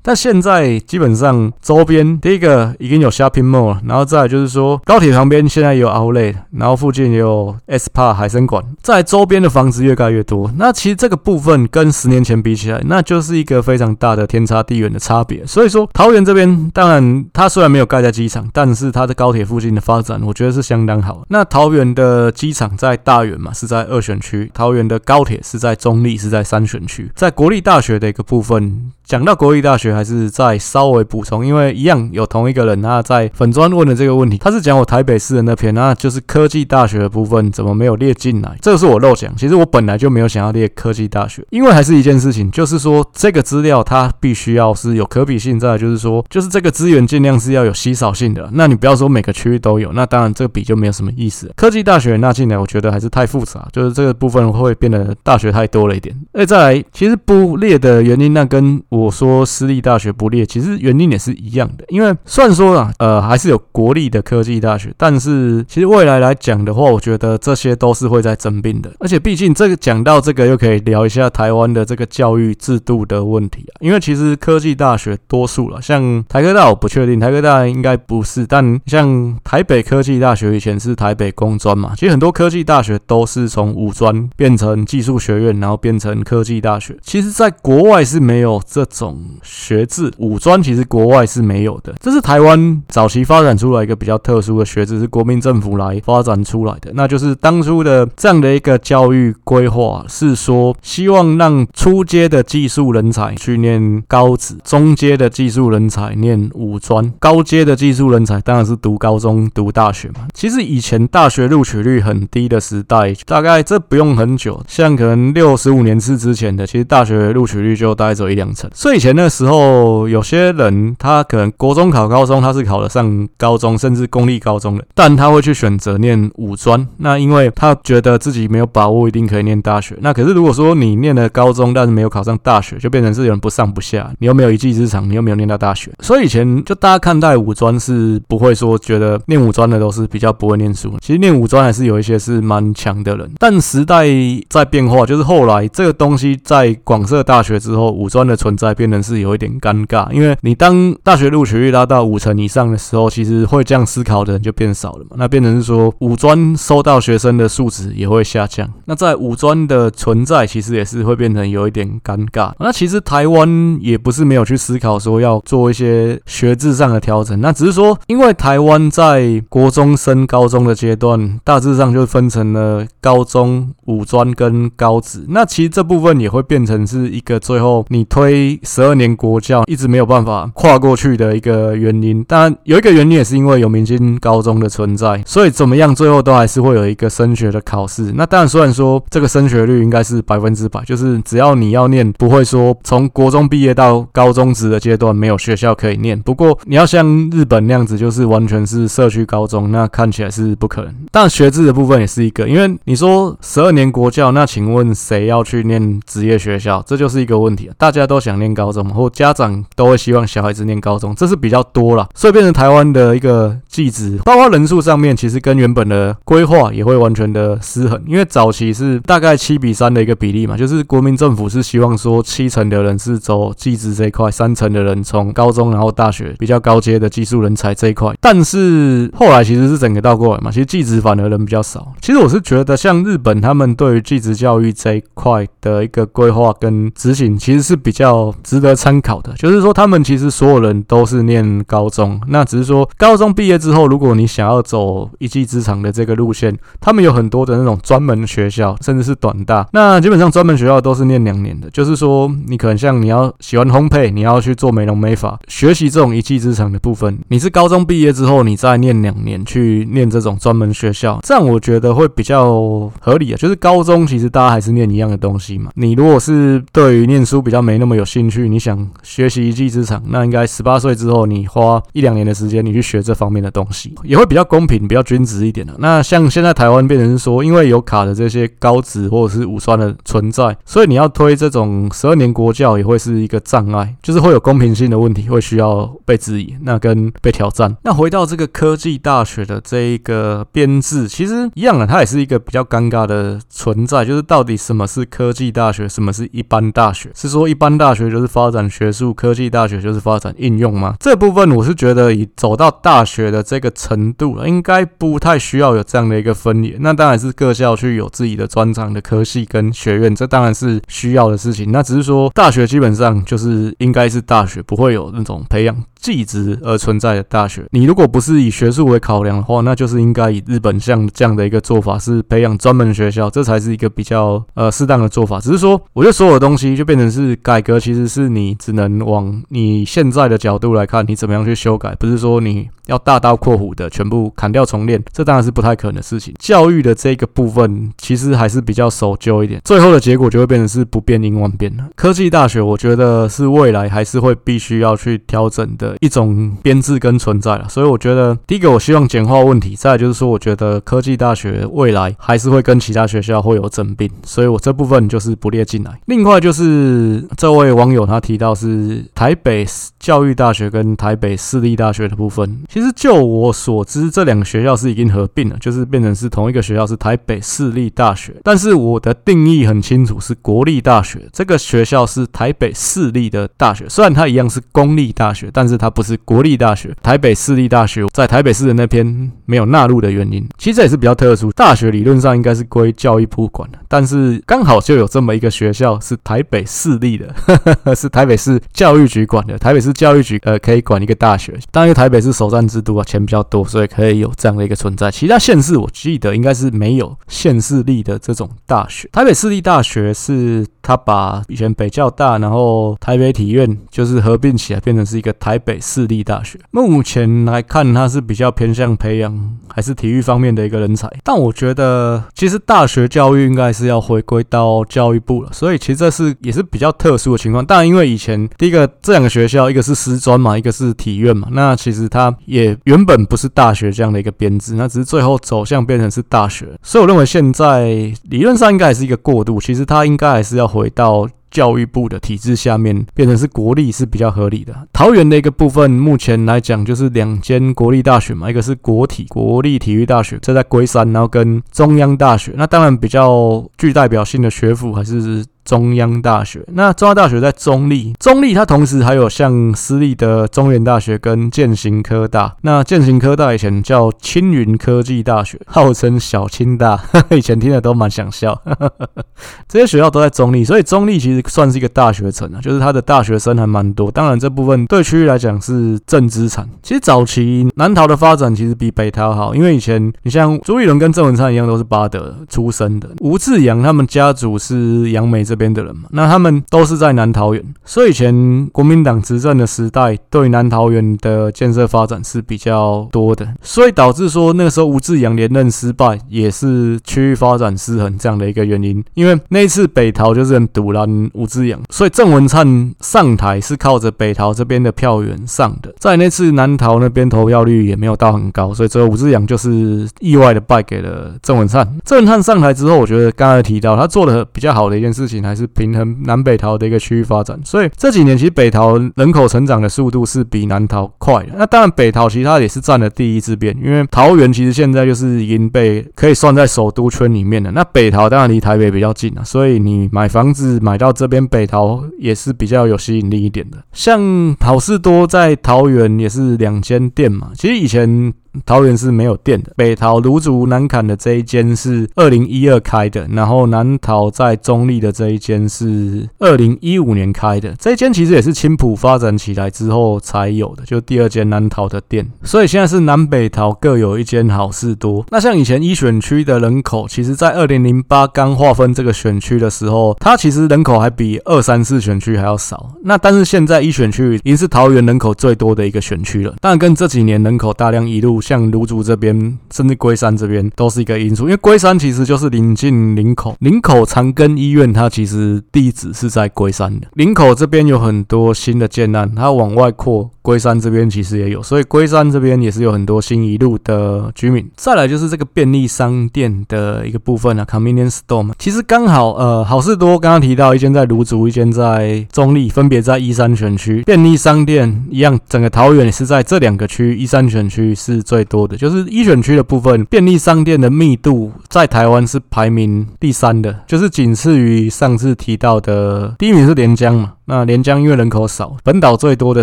但现在基本上周边第一个已经有 shopping mall，然后再就是说高铁旁边现在有 outlet，然后附近也有 SPA 海生馆，在周边的房子越盖越多。那其实这个部分跟十年前比起来，那就是一个非常大的天差地远的差别。所以说桃园这边当然它虽然没有盖在机场，但是它的高铁附近的发展，我觉得是相当好。那桃园的机场在大园嘛，是在二选区；桃园的高铁是在中立，是在三选区。在国立大学的一个部分，讲到国立大学，还是再稍微补充，因为一样有同一个人，他在粉专问的这个问题，他是讲我台北市的那篇，那就是科技大学的部分怎么没有列进来？这个是我漏讲。其实我本来就没有想要列科技大学，因为还是一件事情，就是说这个资料它必须要是有可比性在，就是说，就是这个资源尽量是要有稀少。性的，那你不要说每个区域都有，那当然这个比就没有什么意思。科技大学纳进来，我觉得还是太复杂，就是这个部分会变得大学太多了一点。哎，再来，其实不列的原因，那跟我说私立大学不列，其实原因也是一样的。因为虽然说啊，呃，还是有国立的科技大学，但是其实未来来讲的话，我觉得这些都是会在增兵的。而且毕竟这个讲到这个，又可以聊一下台湾的这个教育制度的问题啊。因为其实科技大学多数了，像台科大我不确定，台科大应该。不是，但像台北科技大学以前是台北工专嘛，其实很多科技大学都是从五专变成技术学院，然后变成科技大学。其实，在国外是没有这种学制，五专其实国外是没有的。这是台湾早期发展出来一个比较特殊的学制，是国民政府来发展出来的。那就是当初的这样的一个教育规划，是说希望让初阶的技术人才去念高职，中阶的技术人才念五专，高阶的技术人才当然是读高中、读大学嘛。其实以前大学录取率很低的时代，大概这不用很久，像可能六十五年次之前的，其实大学录取率就大概只有一两成。所以以前那时候，有些人他可能国中考高中，他是考得上高中，甚至公立高中的，但他会去选择念五专。那因为他觉得自己没有把握一定可以念大学。那可是如果说你念了高中，但是没有考上大学，就变成是有人不上不下，你又没有一技之长，你又没有念到大学。所以以前就大家看待五专。是不会说觉得念五专的都是比较不会念书，其实念五专还是有一些是蛮强的人。但时代在变化，就是后来这个东西在广设大学之后，五专的存在变成是有一点尴尬，因为你当大学录取率拉到五成以上的时候，其实会这样思考的人就变少了嘛。那变成是说五专收到学生的素质也会下降。那在五专的存在，其实也是会变成有一点尴尬。那其实台湾也不是没有去思考说要做一些学制上的调整，那只是。说，因为台湾在国中升高中的阶段，大致上就分成了高中、五专跟高职。那其实这部分也会变成是一个最后你推十二年国教一直没有办法跨过去的一个原因。当然，有一个原因也是因为有明星高中的存在，所以怎么样，最后都还是会有一个升学的考试。那当然，虽然说这个升学率应该是百分之百，就是只要你要念，不会说从国中毕业到高中职的阶段没有学校可以念。不过你要像日本。那样子就是完全是社区高中，那看起来是不可能。但学制的部分也是一个，因为你说十二年国教，那请问谁要去念职业学校？这就是一个问题。大家都想念念高中，或家长都会希望小孩子念高中，这是比较多啦。所以变成台湾的一个技职，包括人数上面，其实跟原本的规划也会完全的失衡，因为早期是大概七比三的一个比例嘛，就是国民政府是希望说七成的人是走技职这一块，三成的人从高中然后大学比较高阶的技术人才这一块，但是后来其实是整个倒过来嘛，其实技职反而人比较少。其实我是觉得像日本他们对于技职教育这一块的一个规划跟执行，其实是比较值得参考的，就是说他们其实所有人都是念高中，那只是说高中毕业之后，如果你想要走一技之长的这个路线，他们有很多的那种专门学校，甚至是短大，那基本上专门学校都是念两年的，就是说你可能像你要喜欢烘焙，你要去做美容美发，学习这种一技之长的部分，你是高中毕业之后，你再念两年去念这种专门学校，这样我觉得会比较合理啊。就是高中其实大家还是念一样的东西嘛，你如果是对于念书比较没那么有兴趣，你想学习一技之长，那应该十八岁之后你花一两年的时间，你去学这方面的东西，也会比较公平、比较均值一点的。那像现在台湾变成是说，因为有卡的这些高职或者是五专的存在，所以你要推这种十二年国教也会是一个障碍，就是会有公平性的问题，会需要被质疑，那跟被挑战。那回到这个科技大学的这一个编制，其实一样啊，它也是一个比较尴尬的存在，就是到底什么是科技大学，什么是一般大学？是说一般大学就是发展学术，科技大学就是发展应用吗？这部分我是觉得以走到大学的这个程度了，应该不太需要有这样的一个分野。那当然是各校去有自己的专长的科系跟学院，这当然是需要的事情。那只是说大学基本上就是应该是大学，不会有那种培养技职而存在的大学。你如果不是以学术为考量的话，那就是应该以日本像这样的一个做法，是培养专门学校，这才是一个比较呃适当的做法。只是说，我觉得所有的东西就变成是改革，其其实是你只能往你现在的角度来看，你怎么样去修改，不是说你要大刀阔斧的全部砍掉重练，这当然是不太可能的事情。教育的这个部分其实还是比较守旧一点，最后的结果就会变成是不变应万变了。科技大学，我觉得是未来还是会必须要去调整的一种编制跟存在了。所以我觉得，第一个我希望简化问题，再就是说，我觉得科技大学未来还是会跟其他学校会有整并，所以我这部分就是不列进来。另外就是这位王友他提到是台北教育大学跟台北市立大学的部分，其实就我所知，这两个学校是已经合并了，就是变成是同一个学校，是台北市立大学。但是我的定义很清楚，是国立大学。这个学校是台北市立的大学，虽然它一样是公立大学，但是它不是国立大学。台北市立大学在台北市的那边没有纳入的原因，其实这也是比较特殊。大学理论上应该是归教育部管的，但是刚好就有这么一个学校是台北市立的，是台北市教育局管的。台北市教育局呃可以管一个大学，当然因为台北是首善之都啊，钱比较多，所以可以有这样的一个存在。其他县市我记得应该是没有县市立的这种大学。台北市立大学是他把以前北教大，然后台北体院就是合并起来，变成是一个台北市立大学。目前来看，它是比较偏向培养还是体育方面的一个人才。但我觉得，其实大学教育应该是要回归到教育部了。所以其实这是也是比较特殊的情况。当然，因为以前第一个这两个学校，一个是师专嘛，一个是体院嘛，那其实它也原本不是大学这样的一个编制，那只是最后走向变成是大学。所以我认为现在理论上应该还是一个过渡。其实它应该还是要回到。教育部的体制下面变成是国立是比较合理的。桃园的一个部分，目前来讲就是两间国立大学嘛，一个是国体国立体育大学，这在龟山，然后跟中央大学。那当然比较具代表性的学府还是。中央大学，那中央大学在中坜，中坜它同时还有像私立的中原大学跟建行科大。那建行科大以前叫青云科技大学，号称小青大，以前听的都蛮想笑。这些学校都在中坜，所以中坜其实算是一个大学城啊，就是它的大学生还蛮多。当然这部分对区域来讲是正资产。其实早期南桃的发展其实比北桃好，因为以前你像朱立伦跟郑文灿一样都是巴德出身的，吴志扬他们家族是杨梅这这边的人嘛，那他们都是在南桃园，所以以前国民党执政的时代，对南桃园的建设发展是比较多的，所以导致说那个时候吴志扬连任失败，也是区域发展失衡这样的一个原因。因为那一次北桃就是很赌烂吴志扬，所以郑文灿上台是靠着北桃这边的票源上的，在那次南桃那边投票率也没有到很高，所以最后吴志扬就是意外的败给了郑文灿。郑文灿上台之后，我觉得刚才提到他做的比较好的一件事情。还是平衡南北桃的一个区域发展。所以这几年其实北桃人口成长的速度是比南桃快。那当然北桃其实它也是占了第一之便，因为桃园其实现在就是已经被可以算在首都圈里面了。那北桃当然离台北比较近啊，所以你买房子买到这边北桃也是比较有吸引力一点的。像好事多在桃园也是两间店嘛，其实以前。桃园是没有店的，北桃芦竹南崁的这一间是二零一二开的，然后南桃在中坜的这一间是二零一五年开的，这一间其实也是青埔发展起来之后才有的，就第二间南桃的店，所以现在是南北桃各有一间好事多。那像以前一选区的人口，其实在二零零八刚划分这个选区的时候，它其实人口还比二三四选区还要少。那但是现在一选区已经是桃园人口最多的一个选区了，当然跟这几年人口大量移入。像芦竹这边，甚至龟山这边都是一个因素，因为龟山其实就是临近林口，林口长庚医院它其实地址是在龟山的。林口这边有很多新的建案，它往外扩，龟山这边其实也有，所以龟山这边也是有很多新一路的居民。再来就是这个便利商店的一个部分啊，convenience store 嘛，其实刚好呃，好事多刚刚提到一间在芦竹，一间在中立，分别在一三选区。便利商店一样，整个桃园也是在这两个区，一三选区是最。最多的就是一选区的部分，便利商店的密度在台湾是排名第三的，就是仅次于上次提到的第一名是连江嘛。那连江因为人口少，本岛最多的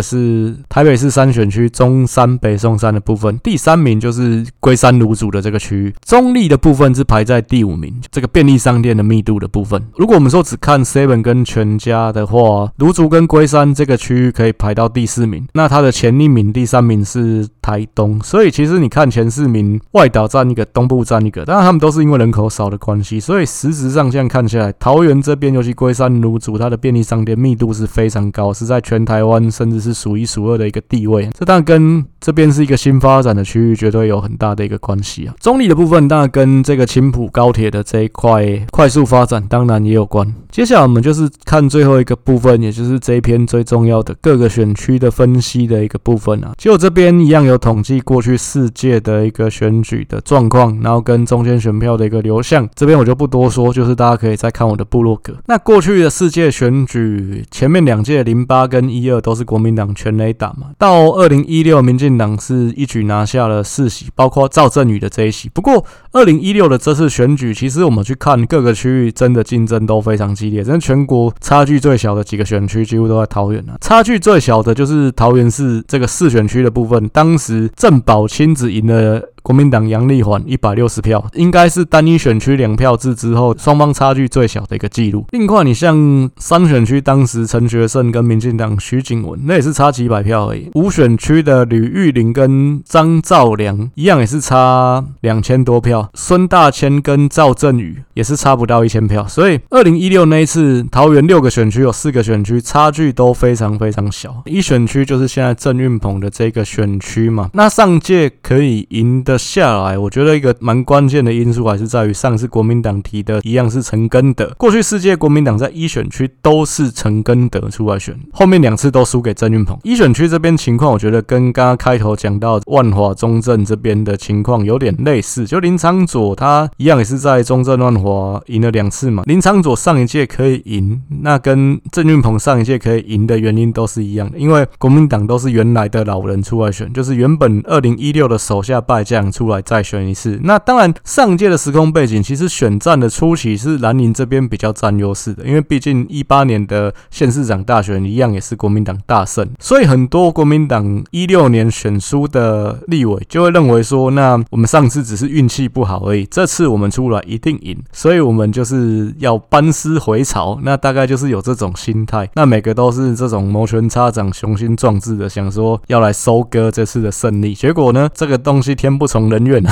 是台北市三选区中山、北松山的部分，第三名就是龟山芦竹的这个区域。中立的部分是排在第五名，这个便利商店的密度的部分。如果我们说只看 Seven 跟全家的话，芦竹跟龟山这个区域可以排到第四名。那它的前一名、第三名是台东，所以其实你看前四名，外岛占一个，东部占一个，当然他们都是因为人口少的关系，所以实质上这样看起来，桃园这边尤其龟山芦竹，它的便利商店密度。是非常高，是在全台湾甚至是数一数二的一个地位。这当然跟这边是一个新发展的区域，绝对有很大的一个关系啊。中坜的部分当然跟这个青埔高铁的这一块快速发展当然也有关。接下来我们就是看最后一个部分，也就是这一篇最重要的各个选区的分析的一个部分啊。就这边一样有统计过去四届的一个选举的状况，然后跟中间选票的一个流向。这边我就不多说，就是大家可以再看我的部落格。那过去的四届选举。前面两届零八跟一二都是国民党全垒打嘛，到二零一六民进党是一举拿下了四席，包括赵振宇的这一席。不过二零一六的这次选举，其实我们去看各个区域，真的竞争都非常激烈，真的全国差距最小的几个选区几乎都在桃园啊。差距最小的就是桃园市这个四选区的部分，当时郑宝清只赢了。国民党杨丽环一百六十票，应该是单一选区两票制之后双方差距最小的一个记录。另外，你像三选区当时陈学圣跟民进党徐景文，那也是差几百票而已。五选区的吕玉玲跟张兆良一样，也是差两千多票。孙大千跟赵振宇也是差不到一千票。所以，二零一六那一次桃园六个选区有四个选区差距都非常非常小。一选区就是现在郑运鹏的这个选区嘛。那上届可以赢得的。下来，我觉得一个蛮关键的因素还是在于上次国民党提的一样是陈根德。过去世界国民党在一选区都是陈根德出来选，后面两次都输给郑运鹏。一选区这边情况，我觉得跟刚刚开头讲到万华中正这边的情况有点类似。就林昌佐他一样也是在中正万华赢了两次嘛。林昌佐上一届可以赢，那跟郑运鹏上一届可以赢的原因都是一样的，因为国民党都是原来的老人出来选，就是原本二零一六的手下败将。出来再选一次，那当然上届的时空背景，其实选战的初期是蓝营这边比较占优势的，因为毕竟一八年的县市长大选一样也是国民党大胜，所以很多国民党一六年选输的立委就会认为说，那我们上次只是运气不好而已，这次我们出来一定赢，所以我们就是要班师回朝，那大概就是有这种心态，那每个都是这种摩拳擦掌、雄心壮志的，想说要来收割这次的胜利，结果呢，这个东西天不从人愿，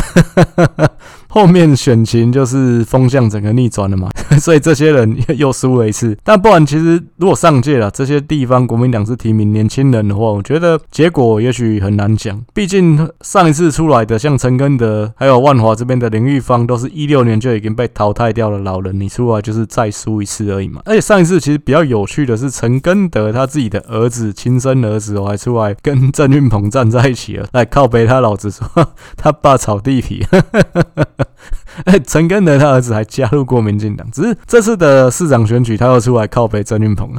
后面选情就是风向整个逆转了嘛，所以这些人又输了一次。但不然，其实如果上届了这些地方国民党是提名年轻人的话，我觉得结果也许很难讲。毕竟上一次出来的像陈根德，还有万华这边的林玉芳，都是一六年就已经被淘汰掉了老人，你出来就是再输一次而已嘛。而且上一次其实比较有趣的是，陈根德他自己的儿子，亲生儿子，我还出来跟郑运鹏站在一起了，来靠北他老子说他 爸。炒地皮，哎，陈根德他儿子还加入过民进党，只是这次的市长选举他又出来靠北郑运鹏。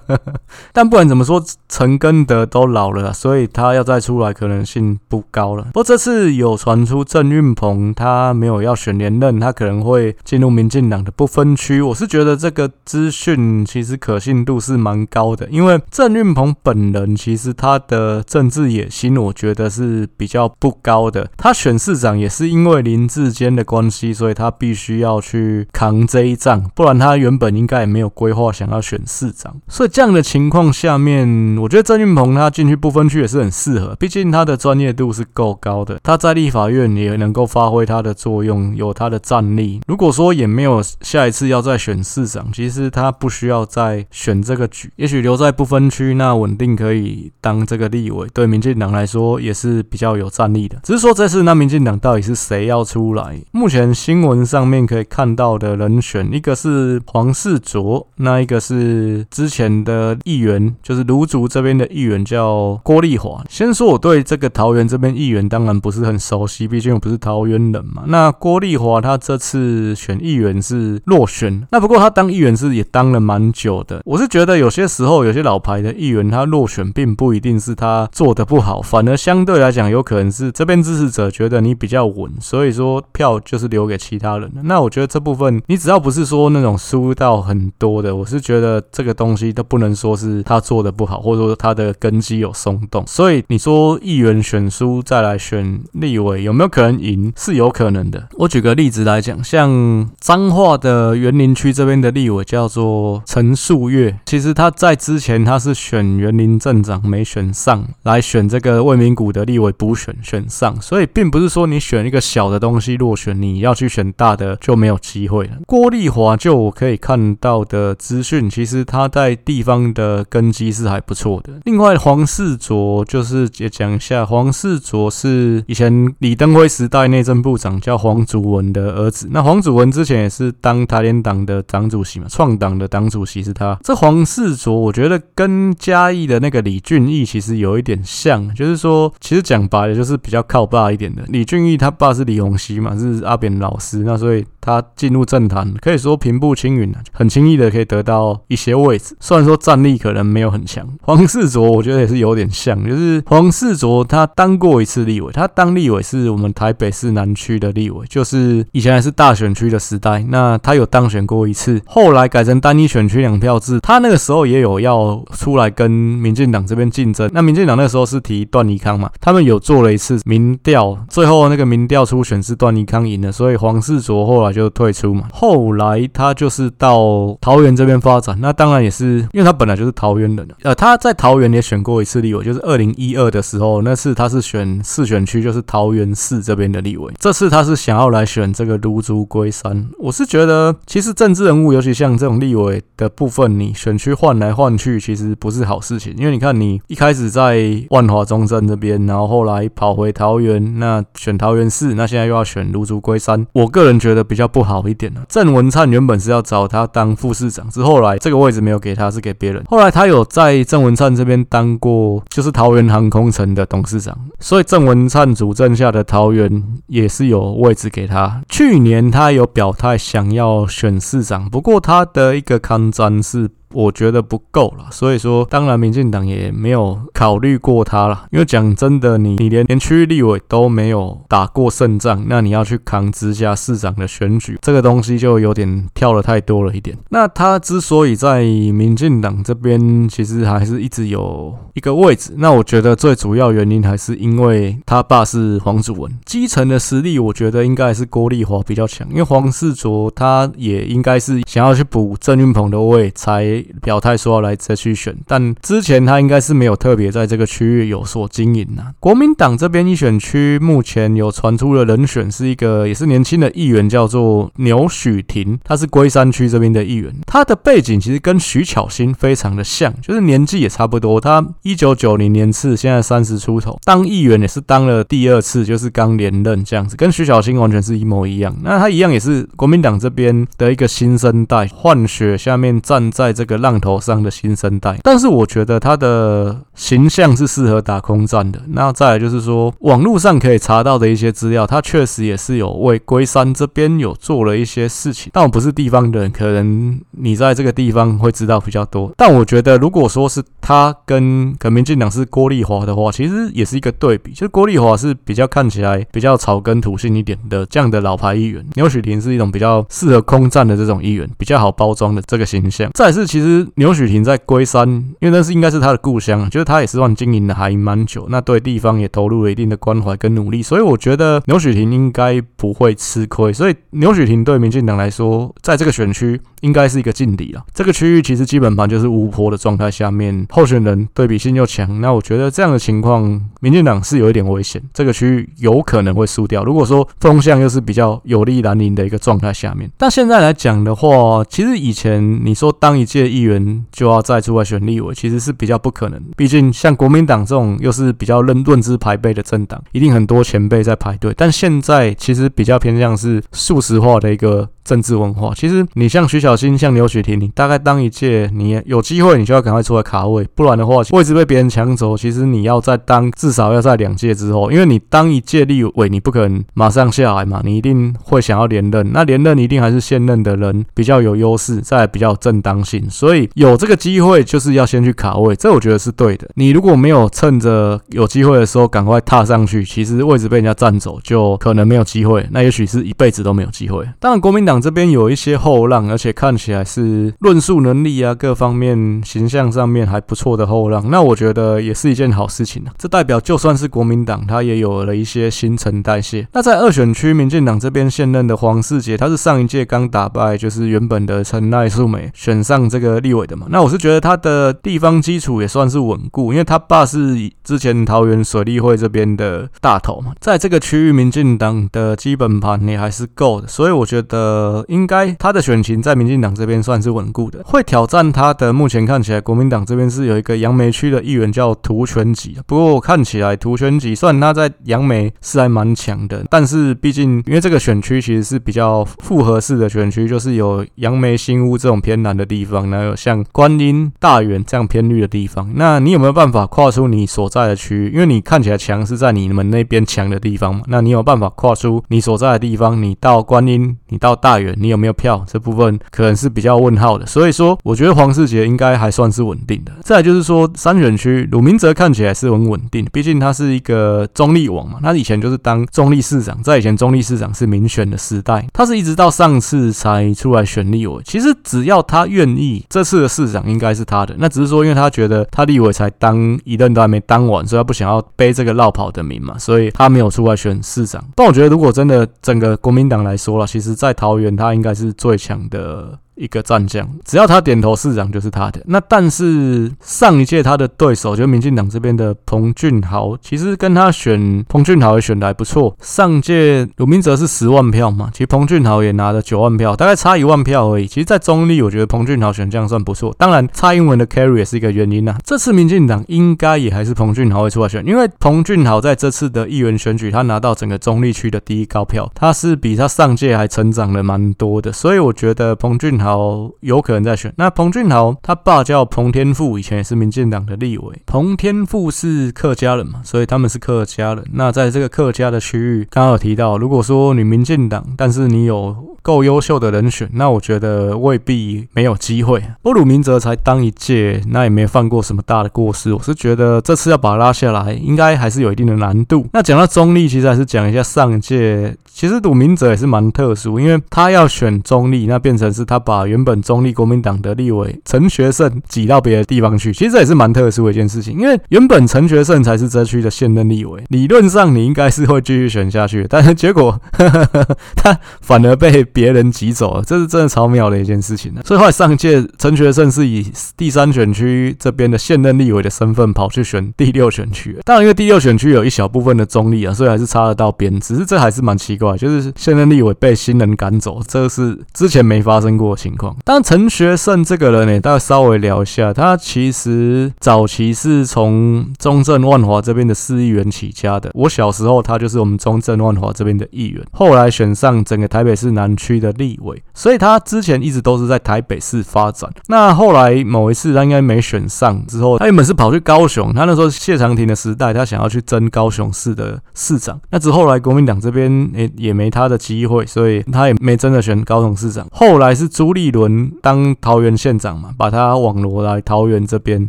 但不管怎么说，陈根德都老了，所以他要再出来可能性不高了。不过这次有传出郑运鹏他没有要选连任，他可能会进入民进党的不分区。我是觉得这个资讯其实可信度是蛮高的，因为郑运鹏本人其实他的政治野心，我觉得是比较不高的。他选市长也是因为林志坚的关系，所以他必须要去扛这一仗，不然他原本应该也没有规划想要选市长。所以这样的情况下面，我觉得郑运鹏他进去不分区也是很适合，毕竟他的专业度是够高的，他在立法院也能够发挥他的作用，有他的战力。如果说也没有下一次要再选市长，其实他不需要再选这个局，也许留在不分区，那稳定可以当这个立委，对民进党来说也是比较有战力的。只是说这次那民进党到底是谁要出来？目前新闻上面可以看到的人选，一个是黄世卓，那一个是之前的议员，就是卢竹这边的议员叫郭丽华。先说我对这个桃园这边议员当然不是很熟悉，毕竟我不是桃园人嘛。那郭丽华他这次选议员是落选，那不过他当议员是也当了蛮久的。我是觉得有些时候有些老牌的议员他落选，并不一定是他做的不好，反而相对来讲有可能是这边支持者觉得你比较稳，所以说票就是留给其他人的。那我觉得这部分你只要不是说那种输到很多的，我是觉得这个东西都不能说是他做的不好，或者说他的根基有松动。所以你说议员选输再来选立委有没有可能赢？是有可能的。我举个例子来讲，像彰化的园林区这边的立委叫做陈树月，其实他在之前他是选园林镇长没选上来选这个卫明谷的立委补选选上，所以并不是说你选一个小的东西落选，你你要去选大的就没有机会了。郭丽华就我可以看到的资讯，其实他在地方的根基是还不错的。另外黄世卓就是也讲一下，黄世卓是以前李登辉时代内政部长叫黄祖文的儿子。那黄祖文之前也是当台联党的党主席嘛，创党的党主席是他。这黄世卓我觉得跟嘉义的那个李俊毅其实有一点像，就是说其实讲白了就是比较靠爸一点的。李俊毅他爸是李鸿禧嘛，是阿扁老师，那所以他进入政坛可以说平步青云啊，很轻易的可以得到一些位置。虽然说战力可能没有很强，黄世卓我觉得也是有点像，就是黄世卓他当过一次立委，他当立委是我们台北市南区的立委，就是以前还是大选区的时代，那他有当选过一次，后来改成单一选区两票制，他那个时候也有要出来跟民进党这边竞争，那民进党那时候是提段宜康嘛，他们有做了一次民调，最后那个民调初选是段宜康赢了，所以黄世卓后来就退出嘛，后来他就是到桃园这边发展，那当然也是因为他本来就是桃园人，呃，他在桃园也选过一次立委，就是二零一二的时候，那次他是选四选区，就是桃园市这边的立委，这次他是想要来选这个芦竹龟山，我是觉得其实政治人物，尤其像这种立委的部分，你选区换来换去，其实不是好事情，因为你看你一开始在万华中正这边，然后后来跑回桃园，那选桃园市，那现在又要选芦竹龟三，我个人觉得比较不好一点了。郑文灿原本是要找他当副市长，之后来这个位置没有给他，是给别人。后来他有在郑文灿这边当过，就是桃园航空城的董事长，所以郑文灿主政下的桃园也是有位置给他。去年他有表态想要选市长，不过他的一个抗战是。我觉得不够了，所以说，当然民进党也没有考虑过他了。因为讲真的，你你连连区域立委都没有打过胜仗，那你要去扛直辖市长的选举，这个东西就有点跳的太多了一点。那他之所以在民进党这边，其实还是一直有一个位置。那我觉得最主要原因还是因为他爸是黄祖文，基层的实力，我觉得应该是郭丽华比较强。因为黄世卓他也应该是想要去补郑运鹏的位才。表态说要来这区选，但之前他应该是没有特别在这个区域有所经营呐。国民党这边一选区目前有传出的人选是一个也是年轻的议员，叫做牛许婷，他是龟山区这边的议员。他的背景其实跟徐巧芯非常的像，就是年纪也差不多。他一九九零年次，现在三十出头，当议员也是当了第二次，就是刚连任这样子，跟徐巧芯完全是一模一样。那他一样也是国民党这边的一个新生代，换血下面站在这个。个浪头上的新生代。但是我觉得他的形象是适合打空战的。那再来就是说，网络上可以查到的一些资料，他确实也是有为龟山这边有做了一些事情。但我不是地方的人，可能你在这个地方会知道比较多。但我觉得，如果说是他跟跟民进党是郭丽华的话，其实也是一个对比。就是郭丽华是比较看起来比较草根土性一点的这样的老牌议员，牛煦庭是一种比较适合空战的这种议员，比较好包装的这个形象。再是，其其实牛许庭在龟山，因为那是应该是他的故乡，就是他也是算经营的还蛮久，那对地方也投入了一定的关怀跟努力，所以我觉得牛许庭应该不会吃亏。所以牛许庭对民进党来说，在这个选区应该是一个劲敌了。这个区域其实基本盘就是无波的状态下面，候选人对比性又强，那我觉得这样的情况，民进党是有一点危险，这个区域有可能会输掉。如果说风向又是比较有利蓝营的一个状态下面，但现在来讲的话，其实以前你说当一届议员就要再出来选立委，其实是比较不可能。毕竟像国民党这种又是比较论论资排辈的政党，一定很多前辈在排队。但现在其实比较偏向是速食化的一个。政治文化，其实你像徐小新、像刘雪婷，你大概当一届，你有机会，你就要赶快出来卡位，不然的话，位置被别人抢走，其实你要再当，至少要在两届之后，因为你当一届立委，你不可能马上下来嘛，你一定会想要连任，那连任一定还是现任的人比较有优势，再比较有正当性，所以有这个机会就是要先去卡位，这我觉得是对的。你如果没有趁着有机会的时候赶快踏上去，其实位置被人家占走，就可能没有机会，那也许是一辈子都没有机会。当然，国民党。党这边有一些后浪，而且看起来是论述能力啊，各方面形象上面还不错的后浪，那我觉得也是一件好事情啊。这代表就算是国民党，他也有了一些新陈代谢。那在二选区，民进党这边现任的黄世杰，他是上一届刚打败，就是原本的陈赖素美选上这个立委的嘛。那我是觉得他的地方基础也算是稳固，因为他爸是之前桃园水利会这边的大头嘛，在这个区域，民进党的基本盘也还是够的，所以我觉得。呃，应该他的选情在民进党这边算是稳固的。会挑战他的，目前看起来国民党这边是有一个杨梅区的议员叫涂全吉。不过我看起来涂全吉虽然他在杨梅是还蛮强的，但是毕竟因为这个选区其实是比较复合式的选区，就是有杨梅新屋这种偏南的地方，然后有像观音大园这样偏绿的地方。那你有没有办法跨出你所在的区域？因为你看起来强是在你们那边强的地方嘛。那你有办法跨出你所在的地方？你到观音，你到大园。你有没有票？这部分可能是比较问号的，所以说我觉得黄世杰应该还算是稳定的。再就是说三选区鲁明哲看起来是很稳定，毕竟他是一个中立王嘛，他以前就是当中立市长，在以前中立市长是民选的时代，他是一直到上次才出来选立委。其实只要他愿意，这次的市长应该是他的。那只是说，因为他觉得他立委才当一任都还没当完，所以他不想要背这个落跑的名嘛，所以他没有出来选市长。但我觉得，如果真的整个国民党来说了，其实在桃园。他应该是最强的。一个战将，只要他点头，市长就是他的。那但是上一届他的对手，就民进党这边的彭俊豪，其实跟他选彭俊豪也选的还不错。上届鲁明哲是十万票嘛，其实彭俊豪也拿了九万票，大概差一万票而已。其实，在中立，我觉得彭俊豪选这样算不错。当然，蔡英文的 carry 也是一个原因呐、啊。这次民进党应该也还是彭俊豪会出来选，因为彭俊豪在这次的议员选举，他拿到整个中立区的第一高票，他是比他上届还成长了蛮多的。所以我觉得彭俊豪。好，有可能再选。那彭俊豪他爸叫彭天富，以前也是民进党的立委。彭天富是客家人嘛，所以他们是客家人。那在这个客家的区域，刚刚有提到，如果说你民进党，但是你有够优秀的人选，那我觉得未必没有机会。波鲁明哲才当一届，那也没犯过什么大的过失。我是觉得这次要把他拉下来，应该还是有一定的难度。那讲到中立，其实还是讲一下上一届。其实鲁明哲也是蛮特殊，因为他要选中立，那变成是他把把原本中立国民党的立委陈学圣挤到别的地方去。其实这也是蛮特殊的一件事情，因为原本陈学圣才是这区的现任立委，理论上你应该是会继续选下去，但是结果呵呵呵他反而被别人挤走了，这是真的超妙的一件事情呢。所以后来上届陈学圣是以第三选区这边的现任立委的身份跑去选第六选区，当然因为第六选区有一小部分的中立啊，所以还是插得到边，只是这还是蛮奇怪。就是现任立委被新人赶走，这是之前没发生过的情况。但陈学圣这个人呢，大家稍微聊一下，他其实早期是从中正万华这边的市议员起家的。我小时候，他就是我们中正万华这边的议员，后来选上整个台北市南区的立委，所以他之前一直都是在台北市发展。那后来某一次他应该没选上之后，他原本是跑去高雄，他那时候谢长廷的时代，他想要去争高雄市的市长。那之后来国民党这边也也没他的机会，所以他也没真的选高雄市长。后来是朱朱立伦当桃园县长嘛，把他网罗来桃园这边，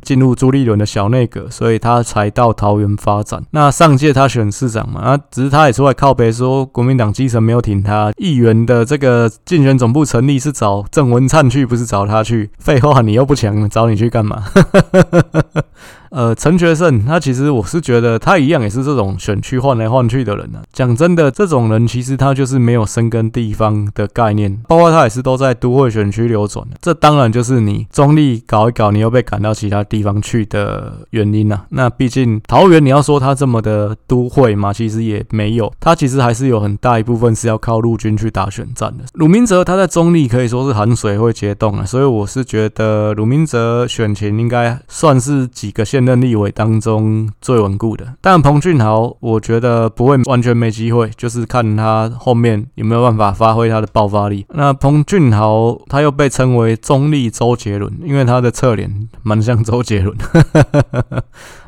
进入朱立伦的小内阁，所以他才到桃园发展。那上届他选市长嘛，那只是他也出来靠北说国民党基层没有挺他，议员的这个竞选总部成立是找郑文灿去，不是找他去。废话，你又不强，找你去干嘛？呃，陈学圣，他其实我是觉得他一样也是这种选区换来换去的人呢、啊。讲真的，这种人其实他就是没有深耕地方的概念，包括他也是都在都会选区流转。这当然就是你中立搞一搞，你又被赶到其他地方去的原因呐、啊。那毕竟桃园，你要说他这么的都会嘛，其实也没有，他其实还是有很大一部分是要靠陆军去打选战的。鲁明哲他在中立可以说是寒水会结冻啊，所以我是觉得鲁明哲选情应该算是几个县。任立委当中最稳固的，但彭俊豪，我觉得不会完全没机会，就是看他后面有没有办法发挥他的爆发力。那彭俊豪他又被称为中立周杰伦，因为他的侧脸蛮像周杰伦。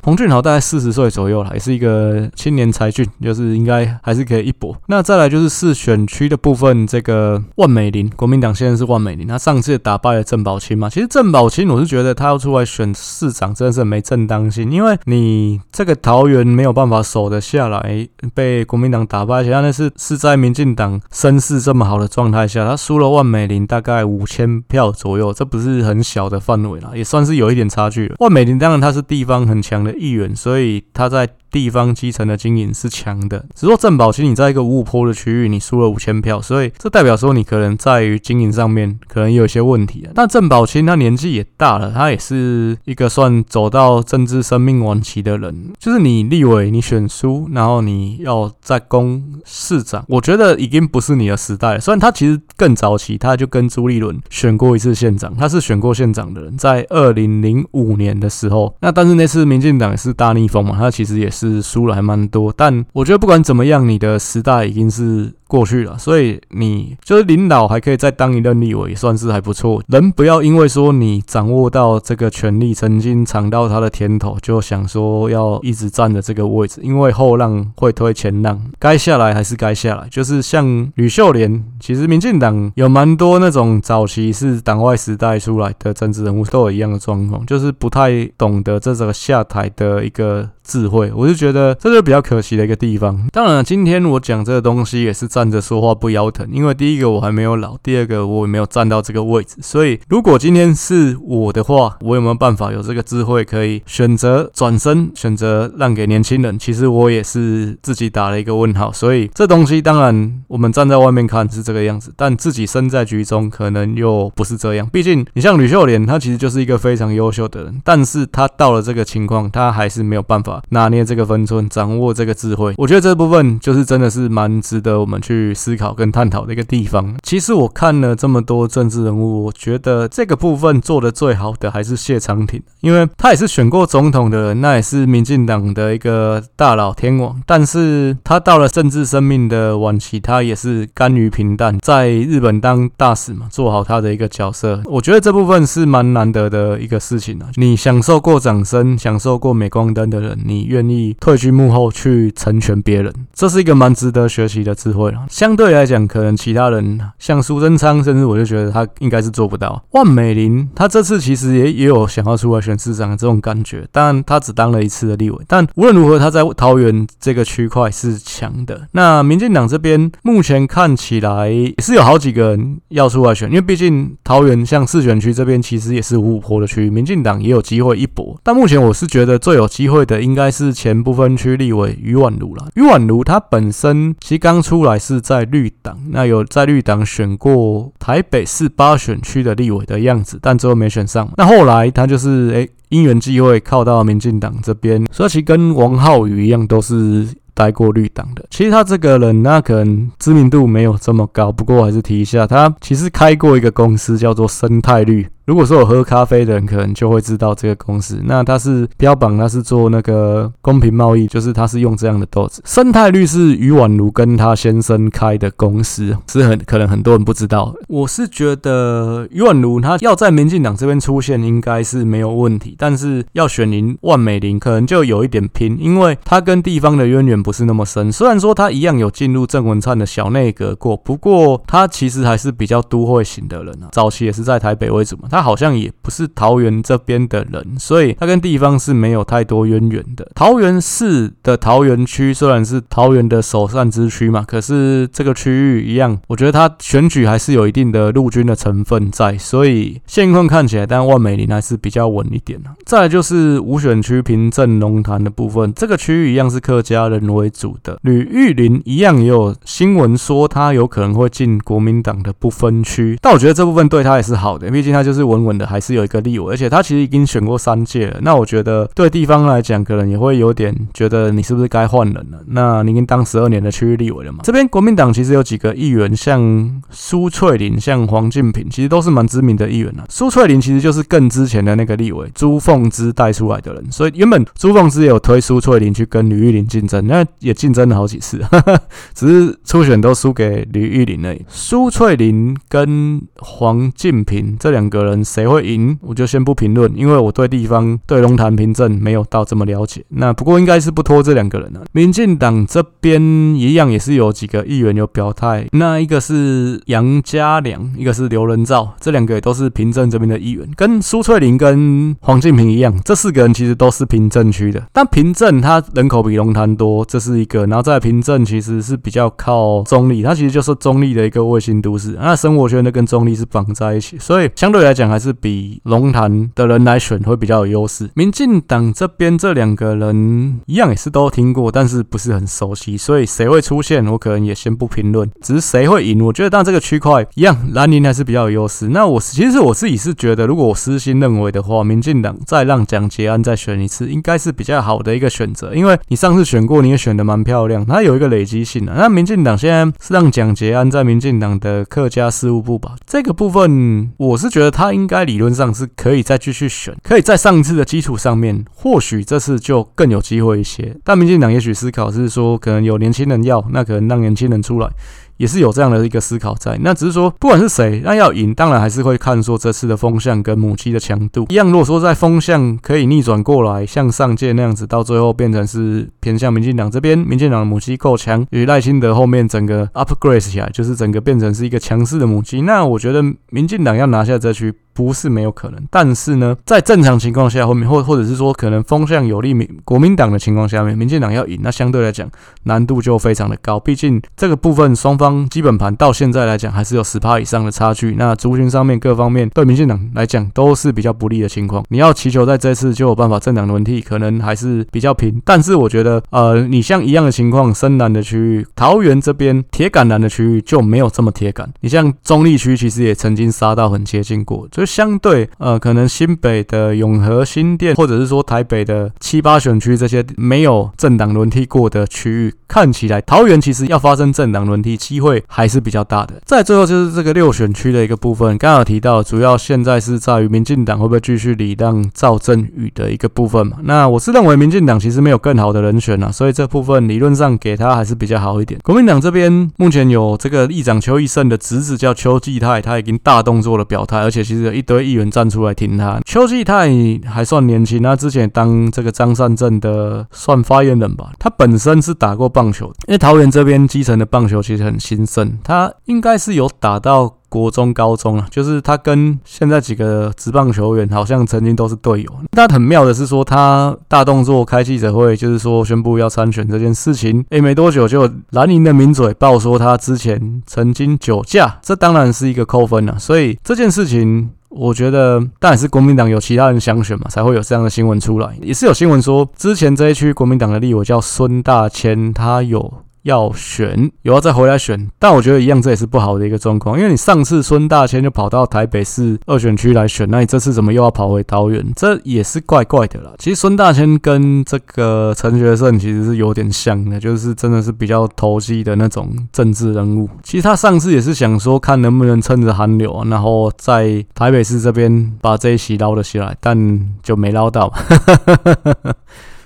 洪俊豪大概四十岁左右了，也是一个青年才俊，就是应该还是可以一搏。那再来就是市选区的部分，这个万美玲，国民党现在是万美玲，他上次打败了郑宝清嘛。其实郑宝清，我是觉得他要出来选市长，真的是没正当性，因为你这个桃园没有办法守得下来，被国民党打败，而且他那是是在民进党声势这么好的状态下，他输了万美玲大概五千票左右，这不是很小的范围啦，也算是有一点差距了。万美玲当然他是地方很强的。议员，所以他在。地方基层的经营是强的，只说郑宝清，你在一个五五坡的区域，你输了五千票，所以这代表说你可能在于经营上面可能有一些问题。但郑宝清他年纪也大了，他也是一个算走到政治生命晚期的人。就是你立委你选输，然后你要再攻市长，我觉得已经不是你的时代了。虽然他其实更早期，他就跟朱立伦选过一次县长，他是选过县长的人，在二零零五年的时候。那但是那次民进党也是大逆风嘛，他其实也是。是输了还蛮多，但我觉得不管怎么样，你的时代已经是。过去了，所以你就是领导还可以再当一任立委，算是还不错。人不要因为说你掌握到这个权力，曾经尝到他的甜头，就想说要一直站着这个位置，因为后浪会推前浪，该下来还是该下来。就是像吕秀莲，其实民进党有蛮多那种早期是党外时代出来的政治人物，都有一样的状况，就是不太懂得这个下台的一个智慧。我就觉得这是比较可惜的一个地方。当然，今天我讲这个东西也是站。站着说话不腰疼，因为第一个我还没有老，第二个我也没有站到这个位置，所以如果今天是我的话，我有没有办法有这个智慧可以选择转身，选择让给年轻人？其实我也是自己打了一个问号。所以这东西当然我们站在外面看是这个样子，但自己身在局中可能又不是这样。毕竟你像吕秀莲，她其实就是一个非常优秀的人，但是她到了这个情况，她还是没有办法拿捏这个分寸，掌握这个智慧。我觉得这部分就是真的是蛮值得我们去。去思考跟探讨的一个地方。其实我看了这么多政治人物，我觉得这个部分做得最好的还是谢长廷，因为他也是选过总统的人，那也是民进党的一个大老天王。但是他到了政治生命的晚期，他也是甘于平淡，在日本当大使嘛，做好他的一个角色。我觉得这部分是蛮难得的一个事情啊。你享受过掌声，享受过镁光灯的人，你愿意退居幕后去成全别人，这是一个蛮值得学习的智慧相对来讲，可能其他人像苏贞昌，甚至我就觉得他应该是做不到。万美玲，他这次其实也也有想要出来选市长的这种感觉，当然他只当了一次的立委，但无论如何，他在桃园这个区块是强的。那民进党这边目前看起来也是有好几个人要出来选，因为毕竟桃园像四选区这边其实也是五五坡的区域，民进党也有机会一搏。但目前我是觉得最有机会的应该是前不分区立委余宛如了。余宛如他本身其实刚出来是。在绿党，那有在绿党选过台北市八选区的立委的样子，但最后没选上。那后来他就是诶，因缘际会靠到民进党这边，所以其实跟王浩宇一样，都是。待过绿党的。其实他这个人，那可能知名度没有这么高，不过还是提一下，他其实开过一个公司，叫做生态绿。如果说有喝咖啡的人，可能就会知道这个公司。那它是标榜它是做那个公平贸易，就是它是用这样的豆子。生态绿是余婉如跟他先生开的公司，是很可能很多人不知道。我是觉得余婉如她要在民进党这边出现，应该是没有问题。但是要选赢万美玲，可能就有一点拼，因为她跟地方的渊源不是那么深。虽然说她一样有进入郑文灿的小内阁过，不过她其实还是比较都会型的人啊。早期也是在台北为主嘛。他好像也不是桃园这边的人，所以他跟地方是没有太多渊源的。桃园市的桃园区虽然是桃园的首善之区嘛，可是这个区域一样，我觉得他选举还是有一定的陆军的成分在，所以现况看起来，但万美玲还是比较稳一点。再来就是五选区平镇龙潭的部分，这个区域一样是客家人为主的。吕玉玲一样也有新闻说他有可能会进国民党的不分区，但我觉得这部分对他也是好的，毕竟他就是稳稳的。还是有一个立委，而且他其实已经选过三届了。那我觉得对地方来讲，可能也会有点觉得你是不是该换人了？那你已经当十二年的区域立委了嘛？这边国民党其实有几个议员，像苏翠玲、像黄敬平，其实都是蛮知名的议员啊。苏翠玲其实就是更之前的那个立委朱凤芝带出来的人，所以原本朱凤芝也有推苏翠玲去跟吕玉玲竞争，那也竞争了好几次，哈哈，只是初选都输给吕玉玲而已。苏翠玲跟黄敬平这两个人谁会？赢，我就先不评论，因为我对地方对龙潭平镇没有到这么了解。那不过应该是不拖这两个人了、啊。民进党这边一样也是有几个议员有表态，那一个是杨家良，一个是刘仁照，这两个也都是平镇这边的议员，跟苏翠玲跟黄敬平一样，这四个人其实都是平镇区的。但平镇它人口比龙潭多，这是一个。然后在平镇其实是比较靠中立，它其实就是中立的一个卫星都市，那生活圈都跟中立是绑在一起，所以相对来讲还是。比龙潭的人来选会比较有优势。民进党这边这两个人一样也是都听过，但是不是很熟悉，所以谁会出现，我可能也先不评论。只是谁会赢，我觉得当这个区块一样，蓝营还是比较有优势。那我其实我自己是觉得，如果我私心认为的话，民进党再让蒋捷安再选一次，应该是比较好的一个选择，因为你上次选过，你也选得蛮漂亮，它有一个累积性的。那民进党现在是让蒋捷安在民进党的客家事务部吧，这个部分我是觉得他应该。理论上是可以再继续选，可以在上一次的基础上面，或许这次就更有机会一些。但民进党也许思考是说，可能有年轻人要，那可能让年轻人出来。也是有这样的一个思考在，那只是说，不管是谁，那要赢，当然还是会看说这次的风向跟母鸡的强度一样。如果说在风向可以逆转过来，像上届那样子，到最后变成是偏向民进党这边，民进党的母鸡够强，与赖清德后面整个 upgrade 起来，就是整个变成是一个强势的母鸡，那我觉得民进党要拿下这区不是没有可能。但是呢，在正常情况下，后面或或者是说可能风向有利民国民党的情况下面，民进党要赢，那相对来讲难度就非常的高，毕竟这个部分双方。基本盘到现在来讲还是有十趴以上的差距，那族群上面各方面对民进党来讲都是比较不利的情况。你要祈求在这次就有办法政党轮替，可能还是比较平。但是我觉得，呃，你像一样的情况，深蓝的区域，桃园这边铁杆蓝的区域就没有这么铁杆。你像中立区其实也曾经杀到很接近过，就相对呃，可能新北的永和、新店，或者是说台北的七八选区这些没有政党轮替过的区域，看起来桃园其实要发生政党轮替。机会还是比较大的。再最后就是这个六选区的一个部分，刚好提到，主要现在是在于民进党会不会继续礼让赵振宇的一个部分嘛。那我是认为民进党其实没有更好的人选了，所以这部分理论上给他还是比较好一点。国民党这边目前有这个议长邱义胜的侄子叫邱继泰，他已经大动作的表态，而且其实有一堆议员站出来挺他。邱继泰还算年轻，他之前当这个张善政的算发言人吧，他本身是打过棒棒球，因为桃园这边基层的棒球其实很。兴盛，他应该是有打到国中、高中啊，就是他跟现在几个职棒球员好像曾经都是队友。那很妙的是说，他大动作开记者会，就是说宣布要参选这件事情，诶，没多久就蓝营的名嘴爆说他之前曾经酒驾，这当然是一个扣分了。所以这件事情，我觉得当然是国民党有其他人想选嘛，才会有这样的新闻出来。也是有新闻说，之前这一区国民党的立委叫孙大千，他有。要选，有要再回来选，但我觉得一样，这也是不好的一个状况，因为你上次孙大千就跑到台北市二选区来选，那你这次怎么又要跑回桃园？这也是怪怪的啦。其实孙大千跟这个陈学圣其实是有点像的，就是真的是比较投机的那种政治人物。其实他上次也是想说，看能不能趁着寒流啊，然后在台北市这边把这一席捞了起来，但就没捞到。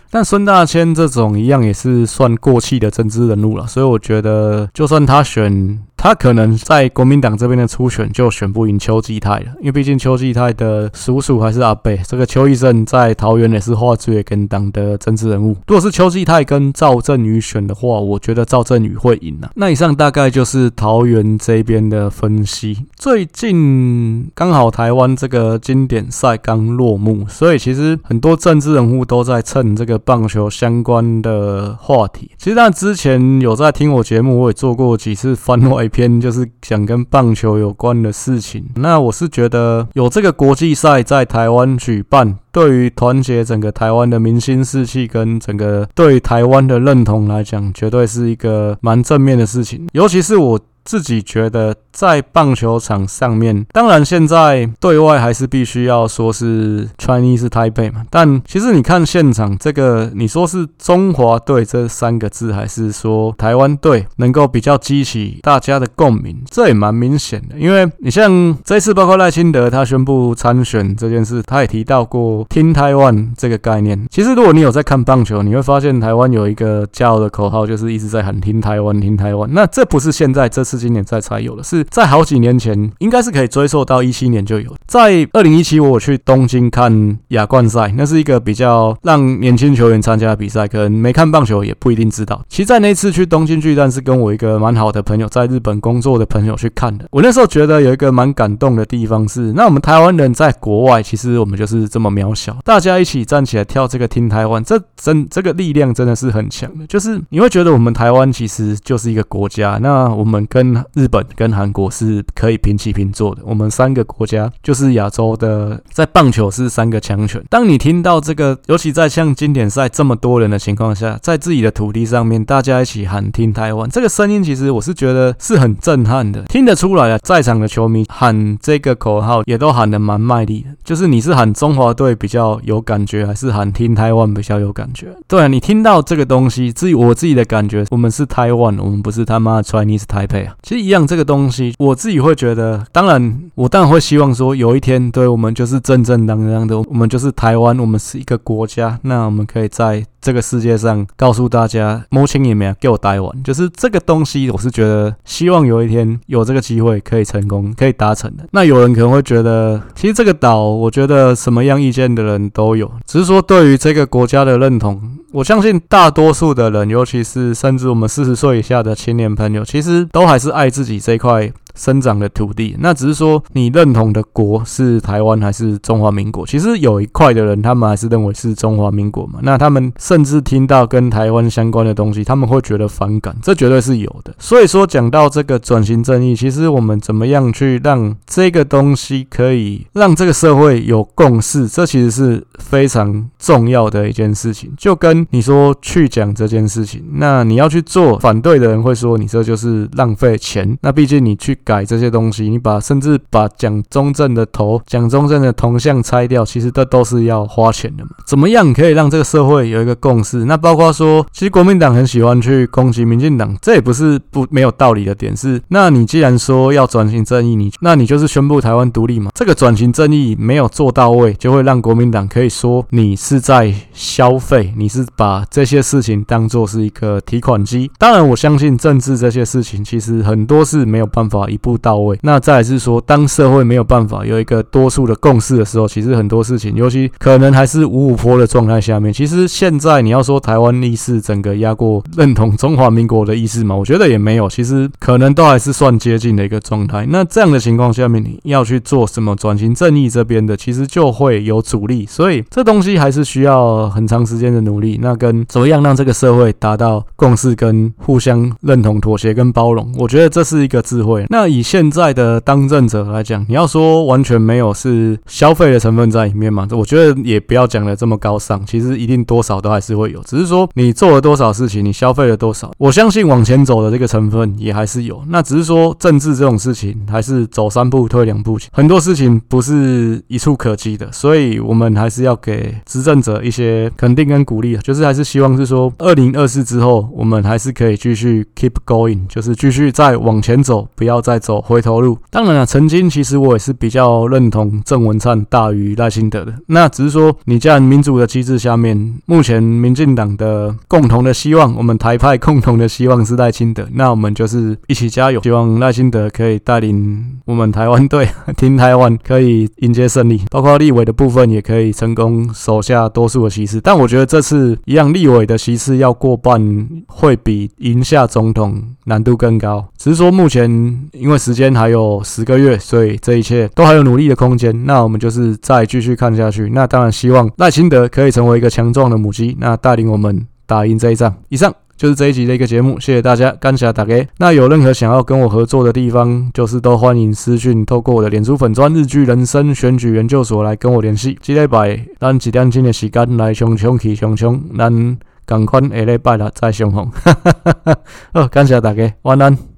但孙大千这种一样也是算过气的政治人物了，所以我觉得就算他选。他可能在国民党这边的初选就选不赢邱继泰了，因为毕竟邱继泰的叔叔还是阿伯，这个邱奕胜在桃园也是话最跟党的政治人物。如果是邱继泰跟赵振宇选的话，我觉得赵振宇会赢啊。那以上大概就是桃园这边的分析。最近刚好台湾这个经典赛刚落幕，所以其实很多政治人物都在蹭这个棒球相关的话题。其实他之前有在听我节目，我也做过几次番外。篇就是想跟棒球有关的事情。那我是觉得有这个国际赛在台湾举办，对于团结整个台湾的明星士气跟整个对台湾的认同来讲，绝对是一个蛮正面的事情。尤其是我自己觉得。在棒球场上面，当然现在对外还是必须要说是 Chinese Taipei 嘛，但其实你看现场这个，你说是中华队这三个字，还是说台湾队能够比较激起大家的共鸣，这也蛮明显的。因为你像这次包括赖清德他宣布参选这件事，他也提到过听台湾这个概念。其实如果你有在看棒球，你会发现台湾有一个骄傲的口号，就是一直在喊听台湾，听台湾。那这不是现在这次今年在才有的，是。在好几年前，应该是可以追溯到一七年就有。在二零一七，我去东京看亚冠赛，那是一个比较让年轻球员参加的比赛，可能没看棒球也不一定知道。其实，在那次去东京巨蛋，是跟我一个蛮好的朋友，在日本工作的朋友去看的。我那时候觉得有一个蛮感动的地方是，那我们台湾人在国外，其实我们就是这么渺小，大家一起站起来跳这个听台湾这真这个力量真的是很强的。就是你会觉得我们台湾其实就是一个国家，那我们跟日本、跟韩国。是可以平起平坐的。我们三个国家就是亚洲的，在棒球是三个强权。当你听到这个，尤其在像经典赛这么多人的情况下，在自己的土地上面，大家一起喊听台湾”，这个声音其实我是觉得是很震撼的。听得出来啊，在场的球迷喊这个口号也都喊得蛮卖力的。就是你是喊中华队比较有感觉，还是喊听台湾”比较有感觉？对啊，你听到这个东西，至于我自己的感觉，我们是台湾，我们不是他妈 Chinese Taipei 其实一样，这个东西。我自己会觉得，当然，我当然会希望说，有一天，对我们就是正正当当的，我们就是台湾，我们是一个国家，那我们可以在这个世界上告诉大家，摸清也没有给我待完，就是这个东西，我是觉得希望有一天有这个机会可以成功，可以达成的。那有人可能会觉得，其实这个岛，我觉得什么样意见的人都有，只是说对于这个国家的认同，我相信大多数的人，尤其是甚至我们四十岁以下的青年朋友，其实都还是爱自己这一块。生长的土地，那只是说你认同的国是台湾还是中华民国？其实有一块的人，他们还是认为是中华民国嘛。那他们甚至听到跟台湾相关的东西，他们会觉得反感，这绝对是有的。所以说，讲到这个转型正义，其实我们怎么样去让这个东西可以让这个社会有共识，这其实是非常重要的一件事情。就跟你说去讲这件事情，那你要去做，反对的人会说你这就是浪费钱。那毕竟你去。改这些东西，你把甚至把蒋中正的头、蒋中正的铜像拆掉，其实这都是要花钱的嘛。怎么样可以让这个社会有一个共识？那包括说，其实国民党很喜欢去攻击民进党，这也不是不没有道理的点。是，那你既然说要转型正义，你那你就是宣布台湾独立嘛。这个转型正义没有做到位，就会让国民党可以说你是在消费，你是把这些事情当做是一个提款机。当然，我相信政治这些事情，其实很多是没有办法。步到位。那再是说，当社会没有办法有一个多数的共识的时候，其实很多事情，尤其可能还是五五坡的状态下面。其实现在你要说台湾意识整个压过认同中华民国的意识嘛，我觉得也没有。其实可能都还是算接近的一个状态。那这样的情况下面，你要去做什么转型正义这边的，其实就会有阻力。所以这东西还是需要很长时间的努力。那跟怎么样让这个社会达到共识跟互相认同、妥协跟包容，我觉得这是一个智慧。那那以现在的当政者来讲，你要说完全没有是消费的成分在里面嘛？我觉得也不要讲的这么高尚，其实一定多少都还是会有，只是说你做了多少事情，你消费了多少，我相信往前走的这个成分也还是有。那只是说政治这种事情，还是走三步退两步，很多事情不是一触可及的，所以我们还是要给执政者一些肯定跟鼓励，就是还是希望是说，二零二四之后，我们还是可以继续 keep going，就是继续再往前走，不要再走回头路。当然了，曾经其实我也是比较认同郑文灿大于赖清德的，那只是说，你在民主的机制下面，目前民进党的共同的希望，我们台派共同的希望是赖清德，那我们就是一起加油，希望赖清德可以带领我们台湾队，听台湾可以迎接胜利，包括立委的部分也可以成功守下多数的席次。但我觉得这次一样，立委的席次要过半，会比赢下总统难度更高。只是说目前因为时间还有十个月，所以这一切都还有努力的空间。那我们就是再继续看下去。那当然希望赖清德可以成为一个强壮的母鸡，那带领我们打赢这一仗。以上就是这一集的一个节目，谢谢大家，感谢大家。那有任何想要跟我合作的地方，就是都欢迎私讯，透过我的脸书粉专日剧人生选举研究所来跟我联系。这礼拜咱一点钟的时间来冲冲去冲冲，咱赶快下礼拜了再相逢。好，感谢大家，晚安。